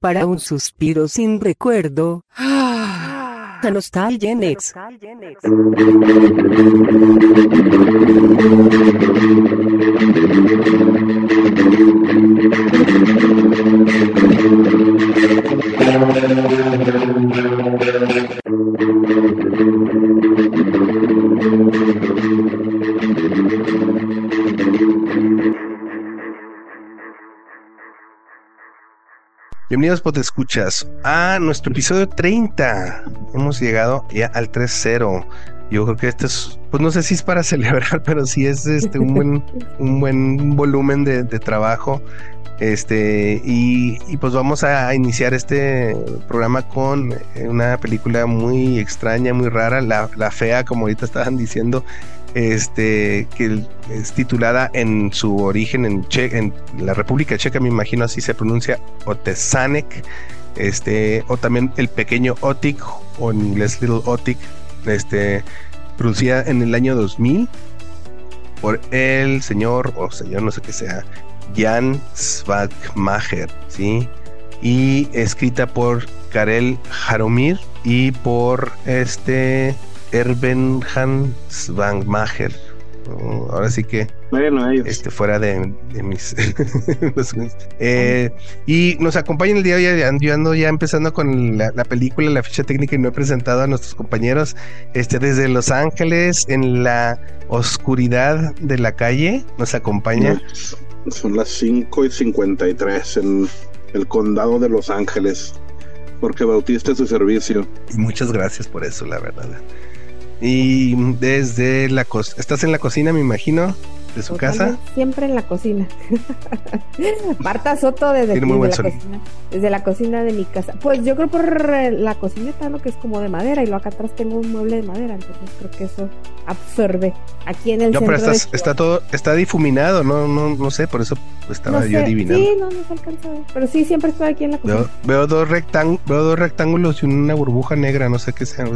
Para un suspiro sin recuerdo. La nostalgia en ex. Bienvenidos, pues escuchas a nuestro episodio 30. Hemos llegado ya al 3-0. Yo creo que este es, pues no sé si es para celebrar, pero sí es este un buen, un buen volumen de, trabajo. Este, y, y, pues vamos a iniciar este programa con una película muy extraña, muy rara, la, la fea, como ahorita estaban diciendo, este, que es titulada en su origen en, en la República Checa, me imagino así se pronuncia, Otesanek, este, o también el pequeño Otik, o en inglés Little Otik, este, producida en el año 2000 por el señor, o señor, no sé qué sea, Jan Svagmacher, ¿sí? Y escrita por Karel Jaromir y por este Erben Hans Van Mager. ahora sí que bueno, este fuera de, mis eh, y nos acompaña el día de hoy yo ando ya empezando con la, película la ficha técnica y no he presentado a nuestros compañeros este desde Los Ángeles en la oscuridad de la calle nos acompaña. Son las 5 y 53 en el condado de Los Ángeles porque bautista su servicio. Y muchas gracias por eso la verdad y desde la cocina, estás en la cocina, me imagino, de su casa. Siempre en la cocina. Marta Soto desde, la cocina, desde la cocina de mi casa. Pues yo creo por la cocineta, ¿no? Que es como de madera y lo acá atrás tengo un mueble de madera, entonces creo que eso absorbe aquí en el no, pero está todo, está difuminado, no, no, no sé, por eso estaba yo adivinando. Sí, no, no se alcanza. Pero sí, siempre estoy aquí en la cocina. Veo, dos, veo dos rectángulos y una burbuja negra, no sé qué sea.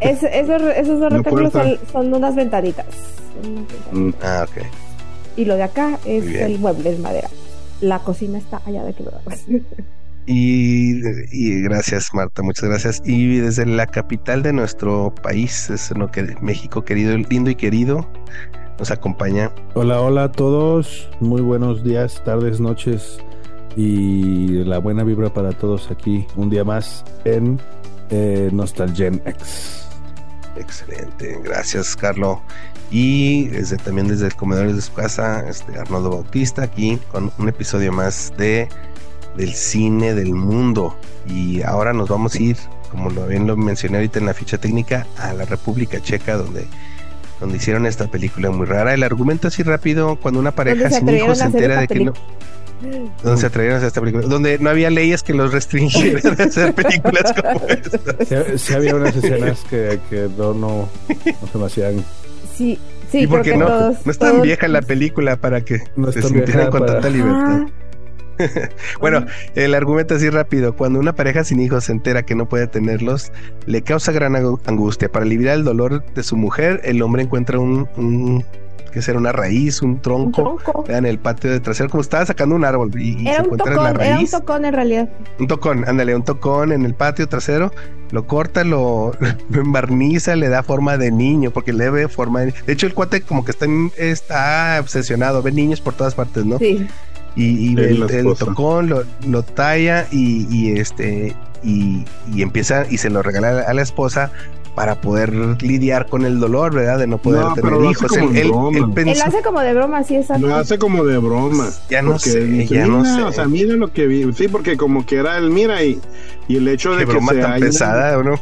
Es, esos, esos dos rectángulos son, unas ventaditas. Mm, ah, ok. Y lo de acá es el mueble, es madera. La cocina está allá de aquel lado. Y, y, gracias Marta, muchas gracias. Y desde la capital de nuestro país, es lo que México querido, lindo y querido, nos acompaña. Hola, hola a todos, muy buenos días, tardes, noches y la buena vibra para todos aquí un día más en eh, Nostalgen X. Excelente, gracias Carlos. Y desde, también desde el comedor de su casa, este Arnoldo Bautista, aquí con un episodio más de del cine del mundo. Y ahora nos vamos a ir, como lo bien lo mencioné ahorita en la ficha técnica, a la República Checa, donde, donde hicieron esta película muy rara. El argumento así rápido, cuando una pareja sin hijos se entera de que no... Donde se atrevieron a hacer esta película, donde no había leyes que los restringieran de hacer películas como esta. Sí, había unas escenas que, que no, no, se me hacían. Sí, sí, ¿Y porque no, no es tan vieja la película para que no se sintieran con tanta libertad. Ah. bueno, el argumento así rápido. Cuando una pareja sin hijos se entera que no puede tenerlos, le causa gran angustia. Para aliviar el dolor de su mujer, el hombre encuentra un, que será una raíz, un tronco, en el patio de trasero, como estaba sacando un árbol y, se encuentra la raíz. Era un tocón en realidad. Un tocón, ándale, un tocón en el patio trasero, lo corta, lo, lo, embarniza, le da forma de niño, porque le ve forma de... De hecho, el cuate como que está, está obsesionado, ve niños por todas partes, ¿no? Sí y, el, tocón lo, lo talla y, este y, empieza y se lo regala a la esposa para poder lidiar con el dolor, ¿verdad? De no poder tener hijos. Él, él, hace como de broma, sí, exacto. Lo hace como de broma. Ya no sé, ya no sé. O sea, mira lo que vi. Sí, porque como que era el mira y, y el hecho de que broma tan pesada, ¿o no?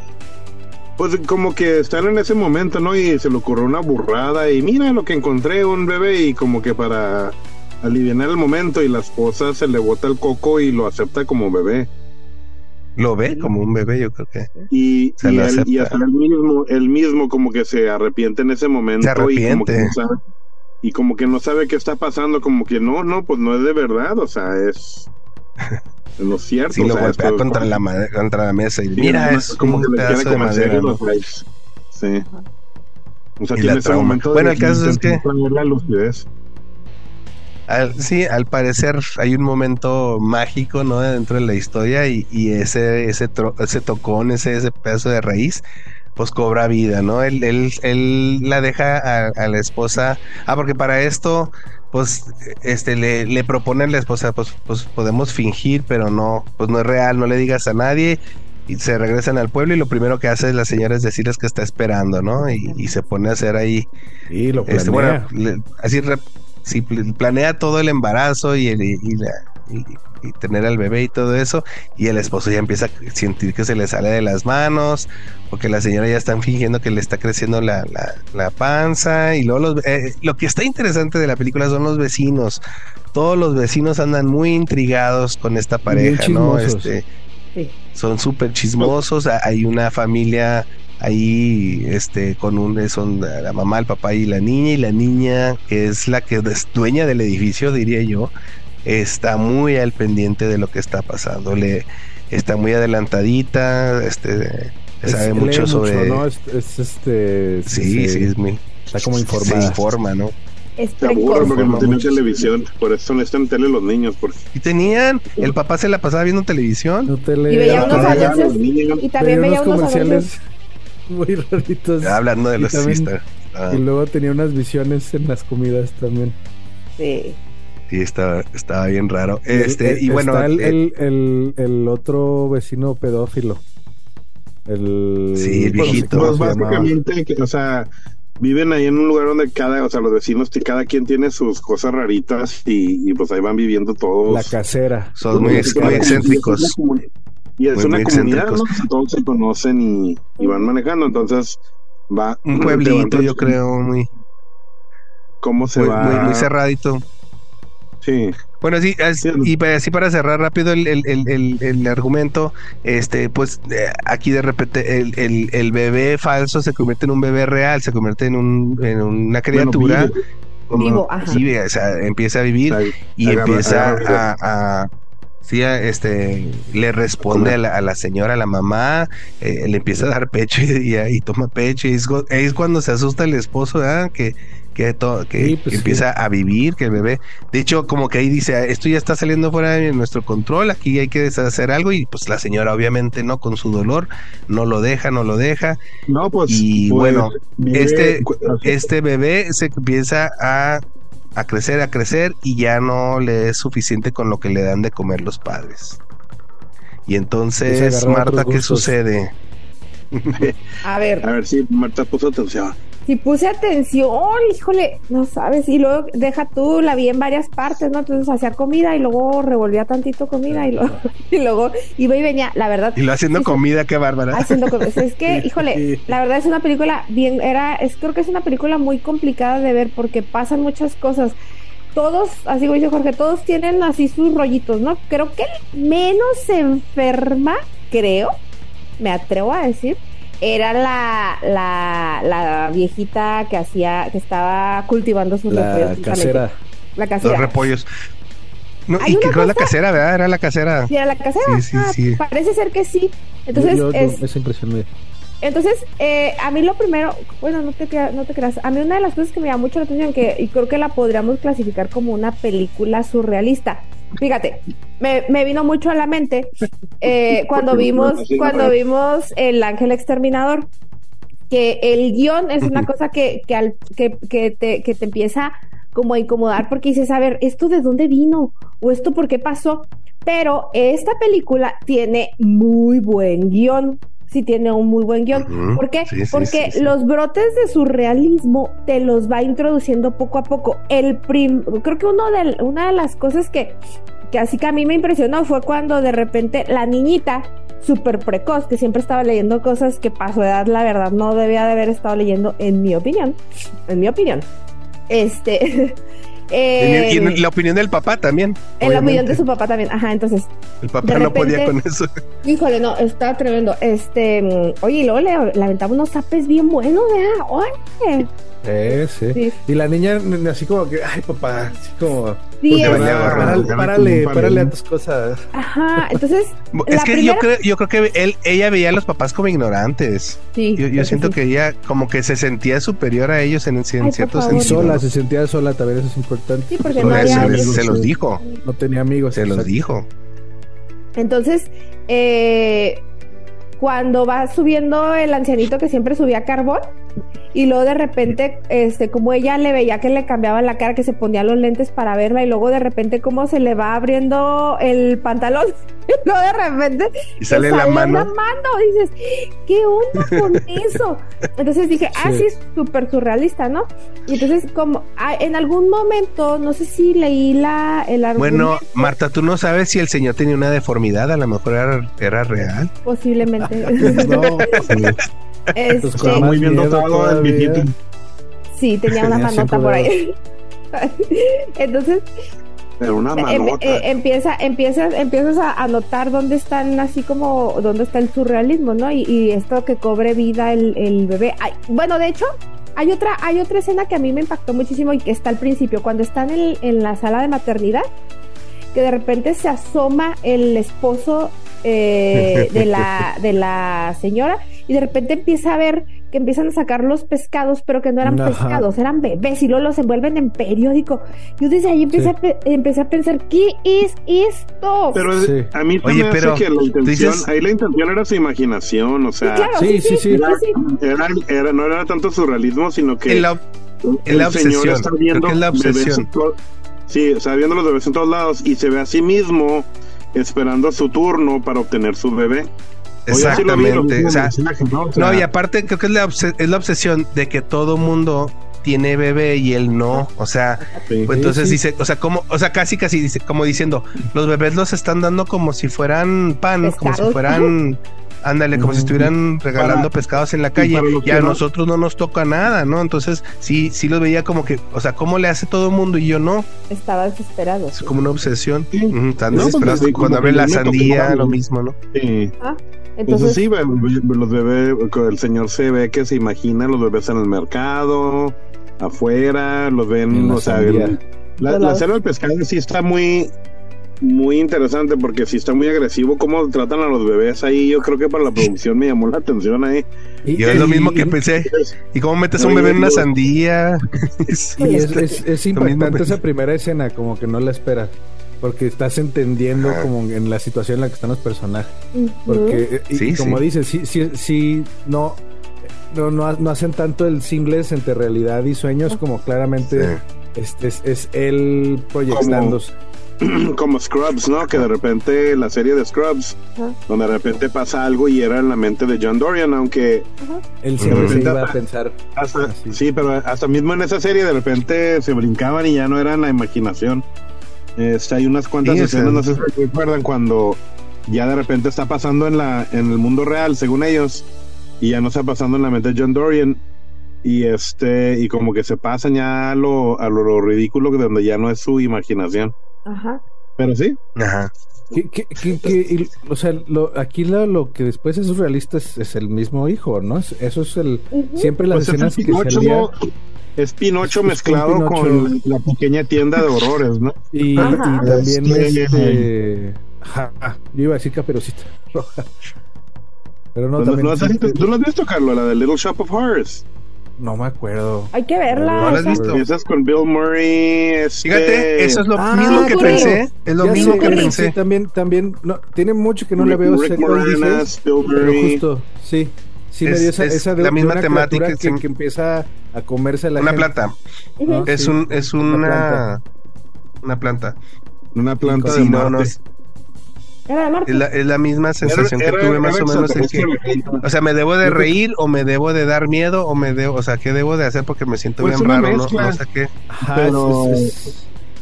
Pues como que están en ese momento, ¿no? Y se le ocurrió una burrada y mira lo que encontré, un bebé y como que para aliviar el momento y la esposa se le bota el coco y lo acepta como bebé. Lo ve como un bebé, yo creo que. Y, y, él, y hasta él mismo, él mismo como que se arrepiente en ese momento. Y como, que no sabe, y como que no sabe qué está pasando, como que no, no, pues no es de verdad, o sea, es... lo cierto. Sí, lo golpea contra, la contra la mesa y mira, es como, un pedazo de madera. Sí. O sea, tiene ese momento bueno, el caso es que... La lucidez. Sí, al parecer hay un momento mágico, ¿no? Dentro de la historia y, ese, ese, ese tocón, ese, ese pedazo de raíz, pues cobra vida, ¿no? Él, él, él la deja a, la esposa. Ah, porque para esto, pues, este, le, le propone a la esposa, pues, pues podemos fingir, pero no, pues no es real, no le digas a nadie. Y se regresan al pueblo y lo primero que hace la señora es decirles que está esperando, ¿no? Y, se pone a hacer ahí. Y lo este, planea. bueno, así si planea todo el embarazo y, y, la, y tener al bebé y todo eso, y el esposo ya empieza a sentir que se le sale de las manos, porque la señora ya están fingiendo que le está creciendo la, la, panza, y luego eh, lo que está interesante de la película son los vecinos, todos los vecinos andan muy intrigados con esta pareja, ¿no? Este, Son súper chismosos, hay una familia ahí este con un son la mamá el papá y la niña y la niña que es la que es dueña del edificio diría yo está muy al pendiente de lo que está pasando, le está muy adelantadita, este sabe mucho sobre ¿no? es, este sí, sí, es muy está como informada. Se informa, ¿no? Se aburre porque no tienen televisión, por eso no están en tele los niños. Porque... Y tenían, el papá se la pasaba viendo televisión. No tele... Y veía unos anuncios, y también veía unos comerciales muy raritos. hablando de los y, ah. y luego tenía unas visiones en las comidas también. Sí. Sí, estaba, estaba bien raro. Este, y bueno. el, el, el, otro vecino pedófilo. El, sí, el viejito. Pues, básicamente, o sea, viven ahí en un lugar donde cada, o sea, los vecinos, cada quien tiene sus cosas raritas y, pues ahí van viviendo todos. La casera. Son muy, excéntricos. Y es una comunidad, ¿no? Todos se conocen y, y, van manejando, entonces va. Un pueblito, yo creo, muy. ¿Cómo se va? Muy, muy cerradito. Sí. Bueno, sí, y así para cerrar rápido el, argumento, este, pues eh, aquí de repente el, bebé falso se convierte en un bebé real, se convierte en, un, en una criatura. Vivo, ajá. o sea, empieza a vivir y empieza a, sí, este, le responde a la, señora, a la mamá, eh, le empieza a dar pecho y, toma pecho. Y es, es, cuando se asusta el esposo, ¿verdad? Que que, todo, que, pues empieza a vivir, que el bebé, de hecho, como que ahí dice, esto ya está saliendo fuera de nuestro control, aquí hay que deshacer algo, y pues la señora obviamente no, con su dolor, no lo deja, no lo deja. No, pues. Y pues, bueno, este, este bebé se empieza a, a crecer, a crecer, y ya no le es suficiente con lo que le dan de comer los padres. Y entonces, Marta, ¿qué sucede? a ver. A ver si Marta puso atención. Si puse atención, híjole, no sabes. Y luego deja tú, la vi en varias partes, ¿no? Entonces hacía comida y luego revolvía tantito comida y luego, y luego iba y venía, la verdad. Y lo haciendo comida, qué bárbara. Haciendo comida. Es que, híjole, la verdad es una película bien, era, es, creo que es una película muy complicada de ver porque pasan muchas cosas todos, así como dice Jorge, todos tienen así sus rollitos, ¿no? Creo que el menos enferma, creo, me atrevo a decir, era la, la, la viejita que hacía, que estaba cultivando sus la repollos. Casera. La casera. Los repollos. No, y que fue la casera, ¿verdad? Era la casera. Sí, era la casera. Sí, sí, ah, sí. Parece ser que sí. Entonces, es, esa impresión Entonces, eh, a mí lo primero, bueno, no te, no te creas, a mí una de las cosas que me llama mucho la atención, que y creo que la podríamos clasificar como una película surrealista, Fíjate, me, vino mucho a la mente eh, cuando vimos cuando vimos El Ángel Exterminador, que el guion es una cosa que, que, al, que, que, te, que te empieza como a incomodar porque dices, a ver, ¿esto de dónde vino? ¿O esto por qué pasó? Pero esta película tiene muy buen guion sí tiene un muy buen guion. ¿Por qué? Porque los brotes de surrealismo te los va introduciendo poco a poco. El prim creo que uno de, una de las cosas que, que así que a mí me impresionó fue cuando de repente la niñita súper precoz, que siempre estaba leyendo cosas que para su edad la verdad no debía de haber estado leyendo, en mi opinión, en mi opinión. Este, Eh, y en la opinión del papá también. En la opinión de su papá también, ajá, entonces. El papá no podía con eso. Híjole, no, está tremendo. Este, oye, y luego le, le aventaba unos zapes bien buenos, ¿verdad? Oye. Sí, sí, Y la niña así como que, ay papá, así como... Sí, pues, párale, párale, a tus cosas. Ajá, entonces... Es que yo, creo, yo creo que él, ella veía a los papás como ignorantes. Sí. Yo, siento que ella como que se sentía superior a ellos en, en cierto sentido. Y sola, se sentía sola, también eso es importante. Sí, porque no había se, se, los dijo. No tenía amigos. Se los dijo. Entonces, eh cuando va subiendo el ancianito que siempre subía carbón y luego de repente, este, como ella le veía que le cambiaba la cara, que se ponía los lentes para verla y luego de repente como se le va abriendo el pantalón y luego de repente y sale, la, mano. dices, ¿qué onda con eso? Entonces dije, ah, sí, es súper surrealista, ¿no? Y entonces como ah, en algún momento, no sé si leí la, el argumento. Bueno, Marta, tú no sabes si el señor tenía una deformidad, a lo mejor era, era real. Posiblemente. No. Este, muy bien dotado el viejito. Sí, tenía una manota por ahí. Entonces, pero una em, manota. Eh, empieza, empiezas, empiezas a, notar dónde están así como dónde está el surrealismo, ¿no? Y, esto que cobre vida el, bebé. bueno, de hecho, hay otra, hay otra escena que a mí me impactó muchísimo y que está al principio, cuando están en, en la sala de maternidad, que de repente se asoma el esposo eh, de, la, de la señora y de repente empieza a ver que empiezan a sacar los pescados, pero que no eran pescados, eran bebés y luego los envuelven en periódico. Yo desde ahí empecé, a, empecé a pensar, ¿qué es esto? Pero a mí se me hace que la intención, ahí la intención era su imaginación, o sea, sí, sí, sí, era, no era tanto surrealismo, sino que el, la, el obsesión, está viendo es la obsesión. sí, está viendo los bebés en todos lados y se ve a sí mismo esperando su turno para obtener su bebé. Exactamente. ¿no? y aparte creo que es la, es la obsesión de que todo mundo tiene bebé y él no, o sea, pues entonces dice, o sea, como, o sea, casi casi dice, como diciendo, los bebés los están dando como si fueran pan, como si fueran Ándale, como si estuvieran regalando pescados en la calle y a nosotros no nos toca nada, ¿no? Entonces sí, sí los veía como que, o sea, ¿cómo le hace todo el mundo y yo no? Estaba desesperado. Es como una obsesión. Están desesperados. Pues, Cuando abre la sandía, lo mismo, ¿no? Sí. Ah, entonces... sí, los bebés, el señor se ve que se imagina los bebés en el mercado, afuera, los ven, o sea, la, la, del pescado sí está muy muy interesante porque si está muy agresivo cómo tratan a los bebés ahí. Yo creo que para la producción me llamó la atención ahí. Y, es lo mismo que pensé. ¿Y cómo metes a un bebé en una sandía? y es, es, impactante esa primera escena, como que no la esperas. Porque estás entendiendo como en la situación en la que están los personajes. Porque, y, como dices, sí, sí, sí, no, no, no, hacen tanto el singles entre realidad y sueños como claramente este es, es él proyectándose. como Scrubs, ¿no? Que de repente la serie de Scrubs, donde de repente pasa algo y era en la mente de John Dorian, aunque él siempre iba a pensar. sí, pero hasta mismo en esa serie de repente se brincaban y ya no era la imaginación. Este, hay unas cuantas escenas, no sé si recuerdan, cuando ya de repente está pasando en, la, en el mundo real, según ellos, y ya no está pasando en la mente de John Dorian y este y como que se pasan ya a lo, a lo, ridículo de donde ya no es su imaginación. Ajá. Pero sí. Ajá. o sea, lo, aquí lo, lo, que después es surrealista es, el mismo hijo, ¿no? Eso es el. Siempre las pues escenas que salía... Es Pinocho mezclado con la pequeña tienda de horrores, ¿no? Y, también este, yo iba a decir caperucita roja. Pero no, pues, también. ¿Tú lo has visto, Carlos? La de Little Shop of Horrors. No me acuerdo. Hay que verla. ¿No la has visto? Empiezas con Bill Murray. Este... Fíjate, eso es lo ah, mismo que pensé. Es lo mismo que pensé. Sí, también, también. No, tiene mucho que no le veo. Rick Moranas, Bill Murray. justo, sí. Sí, me dio esa, esa de, la misma temática que, que, empieza a comerse la una planta. es un es una una planta. Una planta. Sí, no, no, es la, misma sensación que tuve más o menos en que, o sea, me debo de reír o me debo de dar miedo o me debo, o sea, ¿qué debo de hacer porque me siento pues bien raro, no, no, sé qué. pero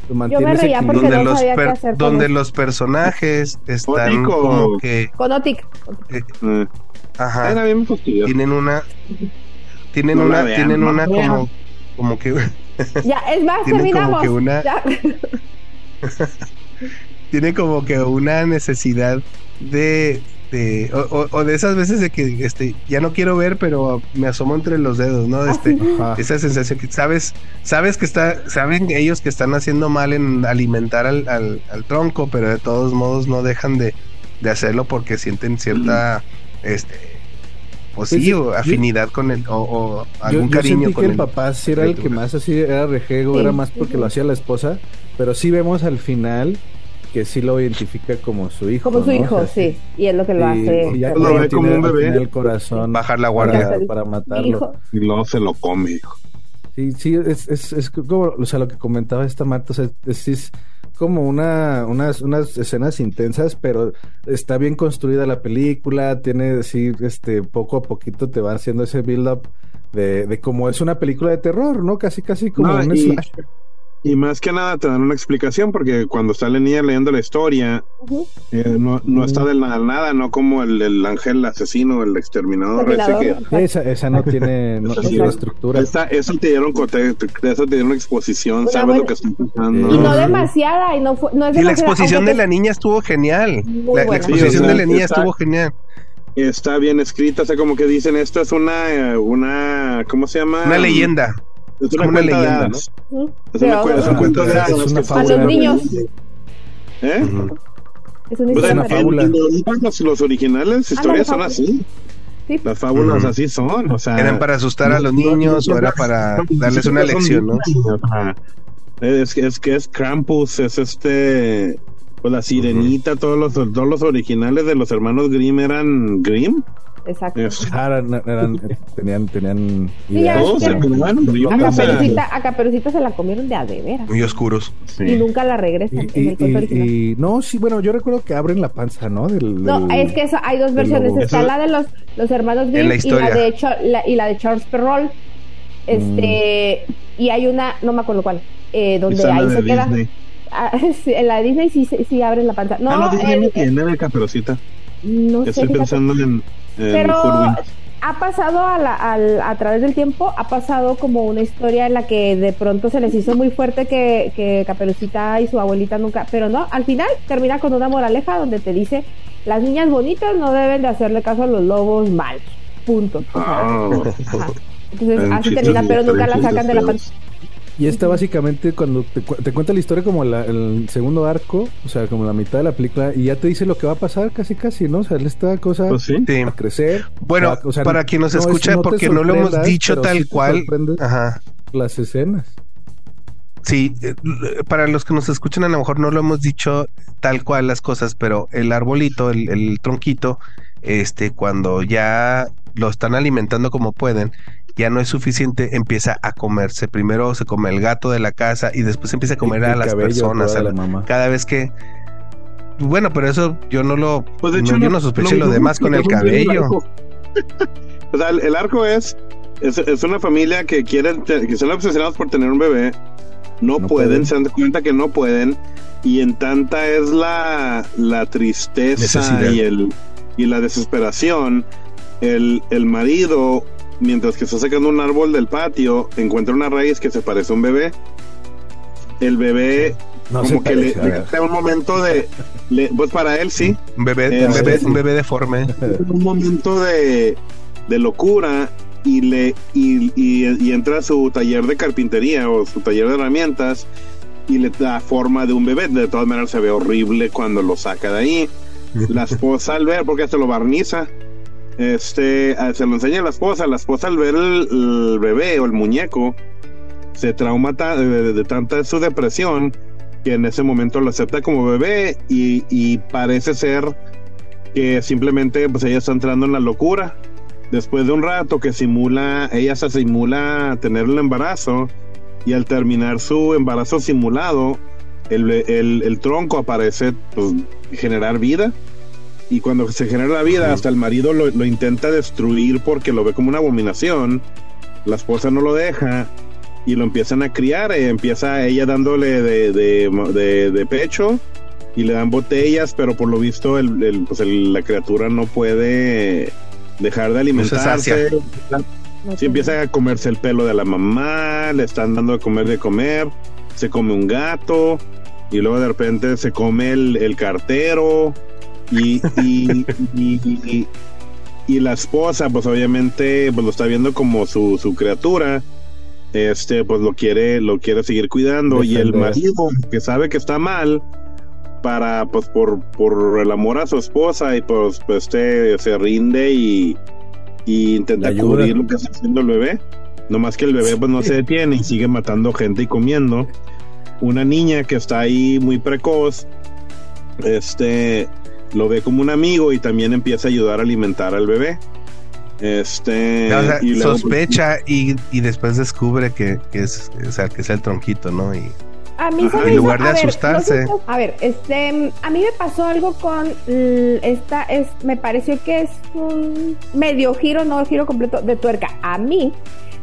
yo me reía porque donde no los sabía qué hacer donde los personajes están como que con Otic. Eh, ajá. Tienen una tienen una tienen una como como que ya es más terminamos como que una tiene como que una necesidad de, de o, de esas veces de que este ya no quiero ver pero me asomo entre los dedos no este esa sensación que sabes sabes que está saben ellos que están haciendo mal en alimentar al, al, tronco pero de todos modos no dejan de, de hacerlo porque sienten cierta este o sí, o afinidad con él, o, algún cariño con que el, papá sí era el que más así era rejego, era más porque lo hacía la esposa, pero sí vemos al final que sí lo identifica como su hijo. Como su hijo, sí. Y es lo que lo hace. Y ya lo ve como un bebé. El corazón. Bajar la guardia para matarlo. Y luego se lo come, hijo. Sí, sí, es, es, es como, o sea, lo que comentaba esta Marta, o sea, es, es como una, unas, unas escenas intensas, pero está bien construida la película, tiene, así, este, poco a poquito te va haciendo ese build-up de, de como es una película de terror, ¿no? Casi, casi como un slasher. Y más que nada te dan una explicación, porque cuando está la niña leyendo la historia, eh, no, no está del nada, nada, no como el, el ángel asesino, el exterminador. esa, esa no tiene, no, tiene estructura. Esa, eso te dieron eso te dieron exposición, sabes lo que está pasando. Y no demasiada, y no, fue, no es Y la exposición de la niña estuvo genial. La, exposición de la niña estuvo genial está bien escrita, o sea, como que dicen, esto es una, eh, una, ¿cómo se llama? Una leyenda. Es una, leyenda, ¿no? Es, una, es un cuento de hadas. A los niños. ¿Eh? Es una, pues una fábula. Los, los originales ah, historias son así. Sí. Las fábulas así son, o sea, eran para asustar a los niños o era para darles una lección, ¿no? Es, es que es Krampus, es este, pues la sirenita, todos los todos los originales de los hermanos Grimm eran Grimm. Exacto. Ah, eran, tenían, tenían a, Caperucita, se la comieron de a Muy oscuros. Y nunca la regresan. Y, no, sí, bueno, yo recuerdo que abren la panza, ¿no? no, es que eso, hay dos versiones. Está la de los, los hermanos Grimm y la de y la de Charles Perrault. Este, mm. y hay una, no me acuerdo cuál, eh, donde ahí se queda. Ah, en la de Disney sí, sí abren la panza. No, ah, no Disney no tiene de Caperucita. No Estoy pensando en pero ha pasado a, a, través del tiempo, ha pasado como una historia en la que de pronto se les hizo muy fuerte que, que Caperucita y su abuelita nunca, pero no, al final termina con una moraleja donde te dice, las niñas bonitas no deben de hacerle caso a los lobos malos, punto. Ah. Entonces así termina, pero nunca la sacan de la pantalla. Y esta básicamente cuando te, cuenta la historia como el segundo arco, o sea, como la mitad de la película, y ya te dice lo que va a pasar casi casi, ¿no? O sea, esta cosa pues va a crecer. Bueno, para quien nos escucha, porque no lo hemos dicho tal cual. Ajá. Las escenas. Sí, eh, para los que nos escuchan a lo mejor no lo hemos dicho tal cual las cosas, pero el arbolito, el, el tronquito, este, cuando ya lo están alimentando como pueden, ya no es suficiente, empieza a comerse. Primero se come el gato de la casa y después empieza a comer a las personas. cada vez que. Bueno, pero eso yo no lo. Pues de hecho, yo no sospeché lo demás con el cabello. o sea, el, arco es, es, una familia que quieren, que son obsesionados por tener un bebé. No, pueden, se dan cuenta que no pueden. Y en tanta es la, la tristeza y el y la desesperación. El, el marido mientras que está sacando un árbol del patio, encuentra una raíz que se parece a un bebé. El bebé como que le, da un momento de pues para él sí. Un bebé un bebé, un bebé deforme. Un momento de, de locura y le y, y, entra a su taller de carpintería o su taller de herramientas y le da forma de un bebé. De todas maneras se ve horrible cuando lo saca de ahí. La esposa al ver porque hasta lo barniza este, se lo enseña a la esposa. La esposa al ver el, bebé o el muñeco se trauma de, tanta su depresión que en ese momento lo acepta como bebé y, parece ser que simplemente pues ella está entrando en la locura. Después de un rato que simula, ella se simula tener el embarazo y al terminar su embarazo simulado, el, el tronco aparece pues, generar vida y cuando se genera la vida, hasta el marido lo, intenta destruir porque lo ve como una abominación. La esposa no lo deja y lo empiezan a criar. Eh, empieza ella dándole de, de, pecho y le dan botellas, pero por lo visto el, pues la criatura no puede dejar de alimentarse. Si empieza a comerse el pelo de la mamá, le están dando de comer de comer, se come un gato y luego de repente se come el, el cartero Y, y, y, y, la esposa, pues obviamente, pues lo está viendo como su, su criatura. Este, pues lo quiere, lo quiere seguir cuidando. Y el marido, que sabe que está mal, para, pues, por, por el amor a su esposa, y pues, pues este, se rinde y, y intenta cubrir lo que está haciendo el bebé. No más que el bebé pues no se detiene y sigue matando gente y comiendo. Una niña que está ahí muy precoz, este, lo ve como un amigo y también empieza a ayudar a alimentar al bebé. Este, y sospecha y, y, después descubre que, que es, o sea, que es el tronquito, ¿no? Y, a mí se en lugar de asustarse. a ver, este, a mí me pasó algo con esta, es, me pareció que es un medio giro, no giro completo de tuerca. A mí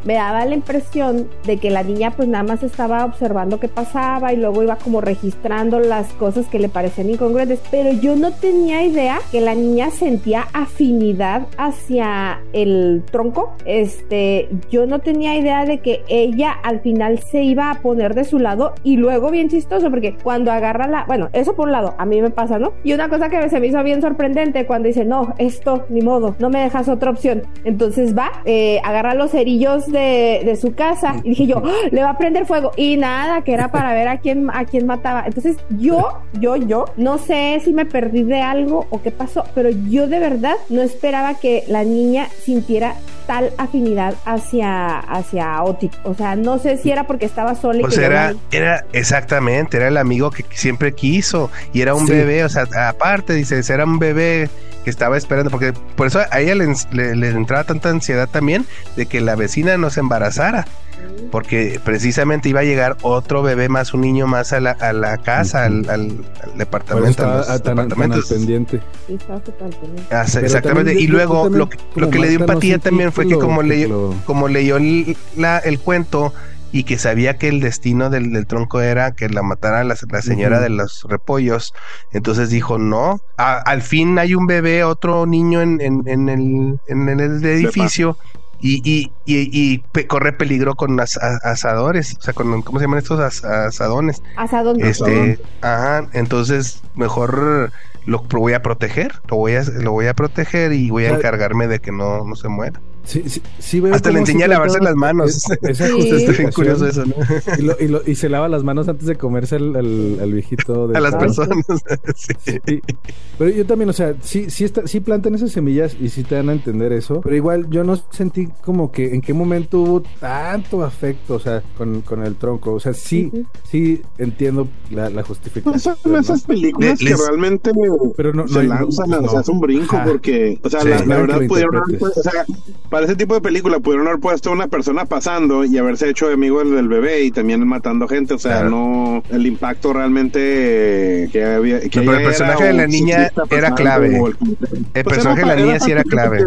me daba la impresión de que la niña pues nada más estaba observando qué pasaba y luego iba como registrando las cosas que le parecían incongruentes, pero yo no tenía idea que la niña sentía afinidad hacia el tronco. Este, yo no tenía idea de que ella al final se iba a poner de su lado y luego bien chistoso porque cuando agarra la, bueno, eso por un lado, a mí me pasa, ¿no? Y una cosa que se me hizo bien sorprendente cuando dice, no, esto, ni modo, no me dejas otra opción. Entonces va, eh, agarra los cerillos de, su casa y dije yo, ¡Ah! le va a prender fuego y nada, que era para ver a quién, a quién mataba. Entonces yo, yo, yo, no sé si me perdí de algo o qué pasó, pero yo de verdad no esperaba que la niña sintiera tal afinidad hacia, hacia Oti. O sea, no sé si era porque estaba sola y pues era, era exactamente, era el amigo que siempre quiso y era un bebé, o sea, aparte dices, era un bebé que estaba esperando, porque por eso a ella le, entraba tanta ansiedad también de que la vecina no se embarazara, porque precisamente iba a llegar otro bebé más, un niño más a la, a la casa, al, departamento. pendiente. exactamente, y luego lo, que le dio empatía también fue que como, leyó, como leyó el, la, el cuento, y que sabía que el destino del, tronco era que la matara la, señora de los repollos. Entonces dijo, no, al fin hay un bebé, otro niño en, en, en, el, en el edificio. Y, y, y, corre peligro con asadores, o sea, con, ¿cómo se llaman estos asadones? Asadones. Este, ajá, entonces mejor lo voy a proteger, lo voy a, lo voy a proteger y voy a encargarme de que no, no se muera. Sí, sí, sí Hasta le enseña a lavarse las manos. Está bien curioso eso, ¿no? Y, lo, y, lo, y, se lava las manos antes de comerse al, viejito. De a las personas. sí. Pero yo también, o sea, sí, sí, está, sí plantan esas semillas y sí te dan a entender eso. Pero igual yo no sentí como que en qué momento hubo tanto afecto, o sea, con, con el tronco. O sea, sí, sí entiendo la, la justificación. son esas películas que realmente pero no, se lanzan, no, hace un brinco porque, o sea, la, verdad pudieron o sea, para ese tipo de película pudieron haber puesto una persona pasando y haberse hecho amigo del, bebé y también matando gente, o sea, no, el impacto realmente que había. Que pero el personaje de la niña era clave. El, pues personaje de la niña sí era clave.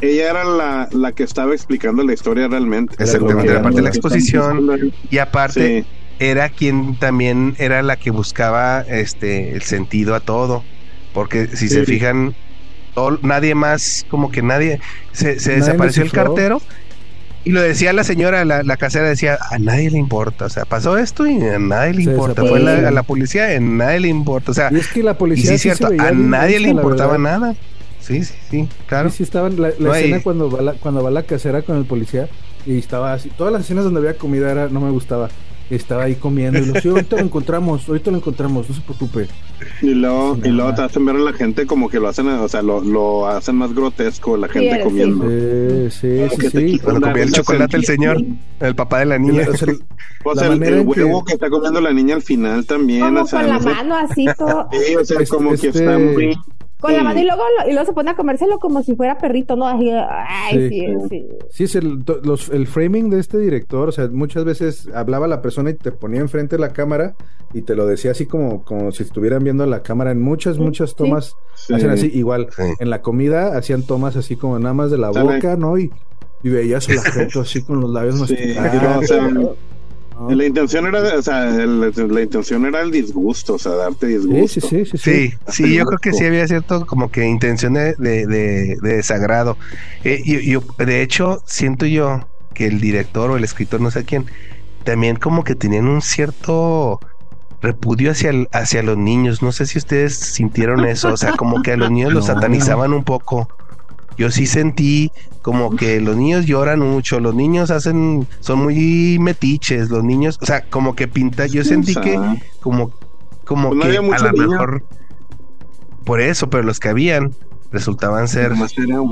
Ella era la, la que estaba explicando la historia realmente. Exactamente, la parte de la exposición y aparte. era quien también era la que buscaba este el sentido a todo porque si se fijan, nadie más, como que nadie, se, desapareció el cartero. Y lo decía la señora, la, casera decía, a nadie le importa, o sea, pasó esto y a nadie le importa. Fue a la policía, a nadie le importa, o sea, y es que la policía sí, cierto, a nadie le importaba nada. Sí, sí, sí, claro. Sí, estaba la, escena cuando va la, cuando va la casera con el policía y estaba así, todas las escenas donde había comida era, no me gustaba estaba ahí comiendo y lo sí, ahorita lo encontramos, ahorita lo encontramos, no se preocupe. Y luego, y luego te hacen ver a la gente como que lo hacen, o sea, lo, lo hacen más grotesco la gente comiendo. Sí, sí, sí. Cuando comía el chocolate el señor, el papá de la niña. O sea, el, el, huevo que... está comiendo la niña al final también. Como o sea, con la mano así todo. Sí, o sea, como que este está muy con la mano y luego, y luego se pone a comérselo como si fuera perrito, ¿no? Así, ay, sí, sí. Sí, es el, los, el framing de este director, o sea, muchas veces hablaba la persona y te ponía enfrente de la cámara y te lo decía así como, como si estuvieran viendo la cámara. En muchas, muchas tomas hacen así, igual. En la comida hacían tomas así como nada más de la boca, ¿no? Y, y veías el gente así con los labios masticados. La intención era, o sea, la intención era el disgusto, o sea, darte disgusto. Sí, sí, sí. Sí, sí, yo creo que sí había cierto como que intención de, de, desagrado. Eh, yo, de hecho, siento yo que el director o el escritor, no sé quién, también como que tenían un cierto repudio hacia, hacia los niños. No sé si ustedes sintieron eso, o sea, como que a los niños los satanizaban un poco. Yo sí sentí como que los niños lloran mucho, los niños hacen, son muy metiches, los niños, o sea, como que pinta, yo sentí que como, como pues que a lo mejor por eso, pero los que habían resultaban ser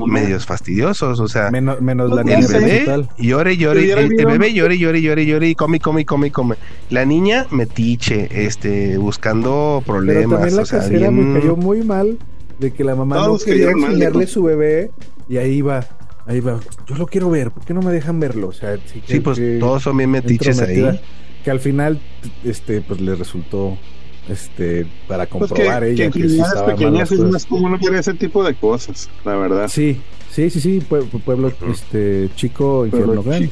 medios fastidiosos, o sea, menos, menos la niña. El bebé llore, llore, el, bebé llore, llore, llore, llore y come, come, come, come. La niña metiche, este, buscando problemas. Pero también la o sea, me cayó muy mal de que la mamá no quería enseñarle su bebé y ahí va. Ahí va, yo lo quiero ver, ¿por qué no me dejan verlo? O sea, sí, pues todos son bien metiches ahí. Que al final, este, pues le resultó este para pues comprobar ella que, sí estaba pequeñas es más común no quiere ese tipo de cosas la verdad sí sí sí sí pueblo, este chico infierno grande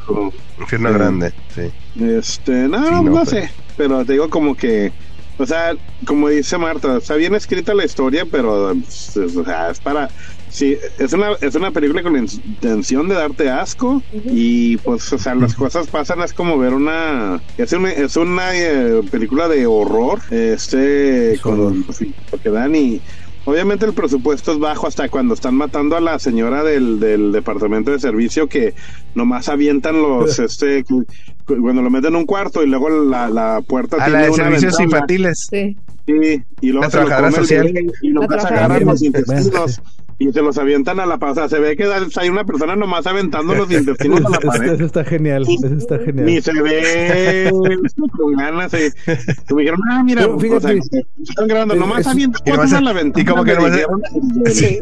infierno grande sí este no no, pues. sé pero te digo como que o sea como dice Marta está bien escrita la historia pero pues, o sea, es para Sí, es una, es una película con la intención de darte asco y pues, o sea, las cosas pasan, es como ver una, es una, es una eh, película de horror, este, con lo que dan y obviamente el presupuesto es bajo hasta cuando están matando a la señora del, del departamento de servicio que nomás avientan los, este, cuando lo meten en un cuarto y luego la, la puerta a tiene la de servicios infantiles. Sí. y luego la trabajadora social. y nunca se agarran los intestinos y se los avientan a la pared. se ve que hay una persona nomás aventando los intestinos a la pared. Eso está genial, eso está genial. Ni se ve con ganas. Y, me dijeron, ah, mira, o sea, están grabando, nomás avientan cosas a la ventana. Y como que nomás. Sí.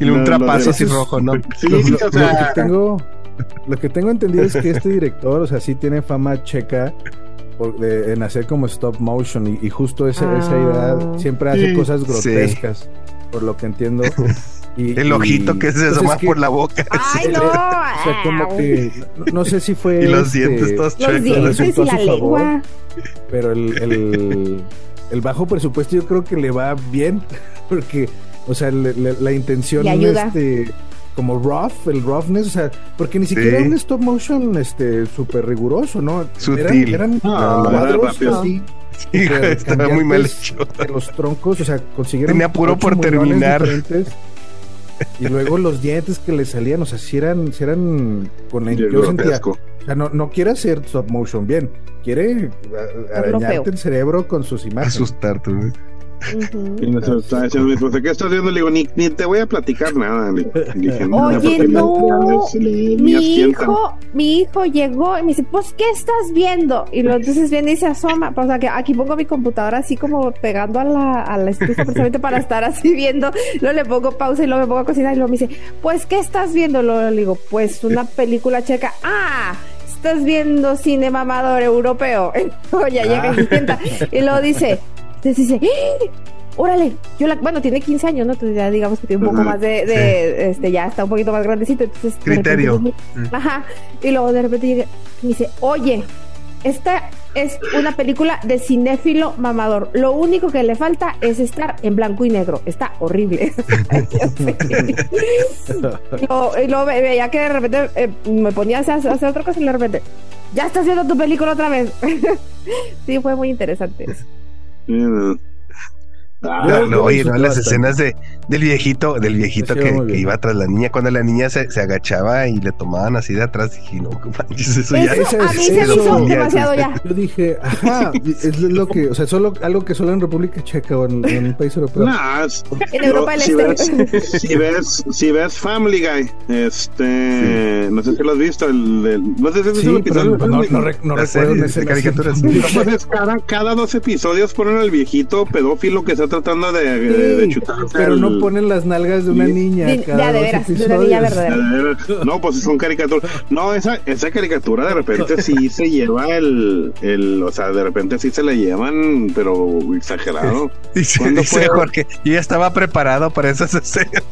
Y un trapazo así rojo, ¿no? Sí, sí, o sea. Lo que, tengo, lo que tengo entendido es que este director, o sea, sí tiene fama checa. de, en hacer como stop motion y, justo esa, esa idea ah. siempre hace cosas grotescas por lo que entiendo el ojito que se pues asoma por la boca. Ay, no. o sea, como que no, sé si fue. Y los este, dientes todos chuecos. Los dientes y la lengua. pero el, el, el, bajo presupuesto yo creo que le va bien. Porque, o sea, la intención este como rough, el roughness, o sea, porque ni siquiera un stop motion este súper riguroso, ¿no? Sutil. Eran, eran cuadros así. Sí, estaba muy mal hecho. los troncos, o sea, consiguieron. Tenía puro por terminar. Y luego los dientes que le salían, o sea, si eran, si eran con la yo sentía, o sea, no, no quiere hacer stop motion bien, quiere arañarte el cerebro con sus imágenes. Asustarte, y me estaba diciendo mi ¿qué estás viendo? Le digo, ni, ni te voy a platicar nada. Le, dije, Oye, no, mi hijo, mi hijo llegó y me dice, pues, ¿qué estás viendo? Y luego entonces viene y se asoma. O sea, que aquí pongo mi computadora así como pegando a la, a la estufa precisamente para estar así viendo. Luego le pongo pausa y luego me pongo a cocinar y luego me dice, pues, ¿qué estás viendo? Luego le digo, pues, una película checa. ¡Ah! estás viendo cine mamador europeo. ya llega y se sienta. Y luego dice, entonces dice, ¡Eh! órale, yo la, bueno, tiene 15 años, ¿no? Entonces ya digamos que tiene un poco más de, de este, ya está un poquito más grandecito, entonces... Criterio. Mm. ajá, y luego de repente llega y me dice, oye, esta es una película de cinéfilo mamador. Lo único que le falta es estar en blanco y negro. Está horrible. y, luego, veía que de repente eh, me ponía a hacer, otra cosa y de repente, ya estás haciendo tu película otra vez. sí, fue muy interesante eso. Yeah. Ah, no, oye, no, las escenas de, del viejito, del viejito que, iba tras la niña, cuando la niña se, se, agachaba y le tomaban así de atrás, dije, no, manches, eso, ya. a mí se me hizo demasiado ya. Yo dije, ajá, es lo que, o sea, solo algo que solo en República Checa o en, en un país europeo. en Europa del si Este. si ves, si ves Family Guy, este, no sé si lo has visto, el, no sé si es el episodio. No, no, no, no recuerdo ese caricaturas. cada, cada dos episodios ponen al viejito pedófilo que se tratando de, chutar. Pero no ponen las nalgas de una niña. De, de, veras, de una niña verdadera. No, pues son caricaturas. No, esa, esa caricatura de repente sí se lleva el, el. O sea, de repente sí se la llevan, pero exagerado. Dice, dice Jorge, yo ya estaba preparado para esas escenas.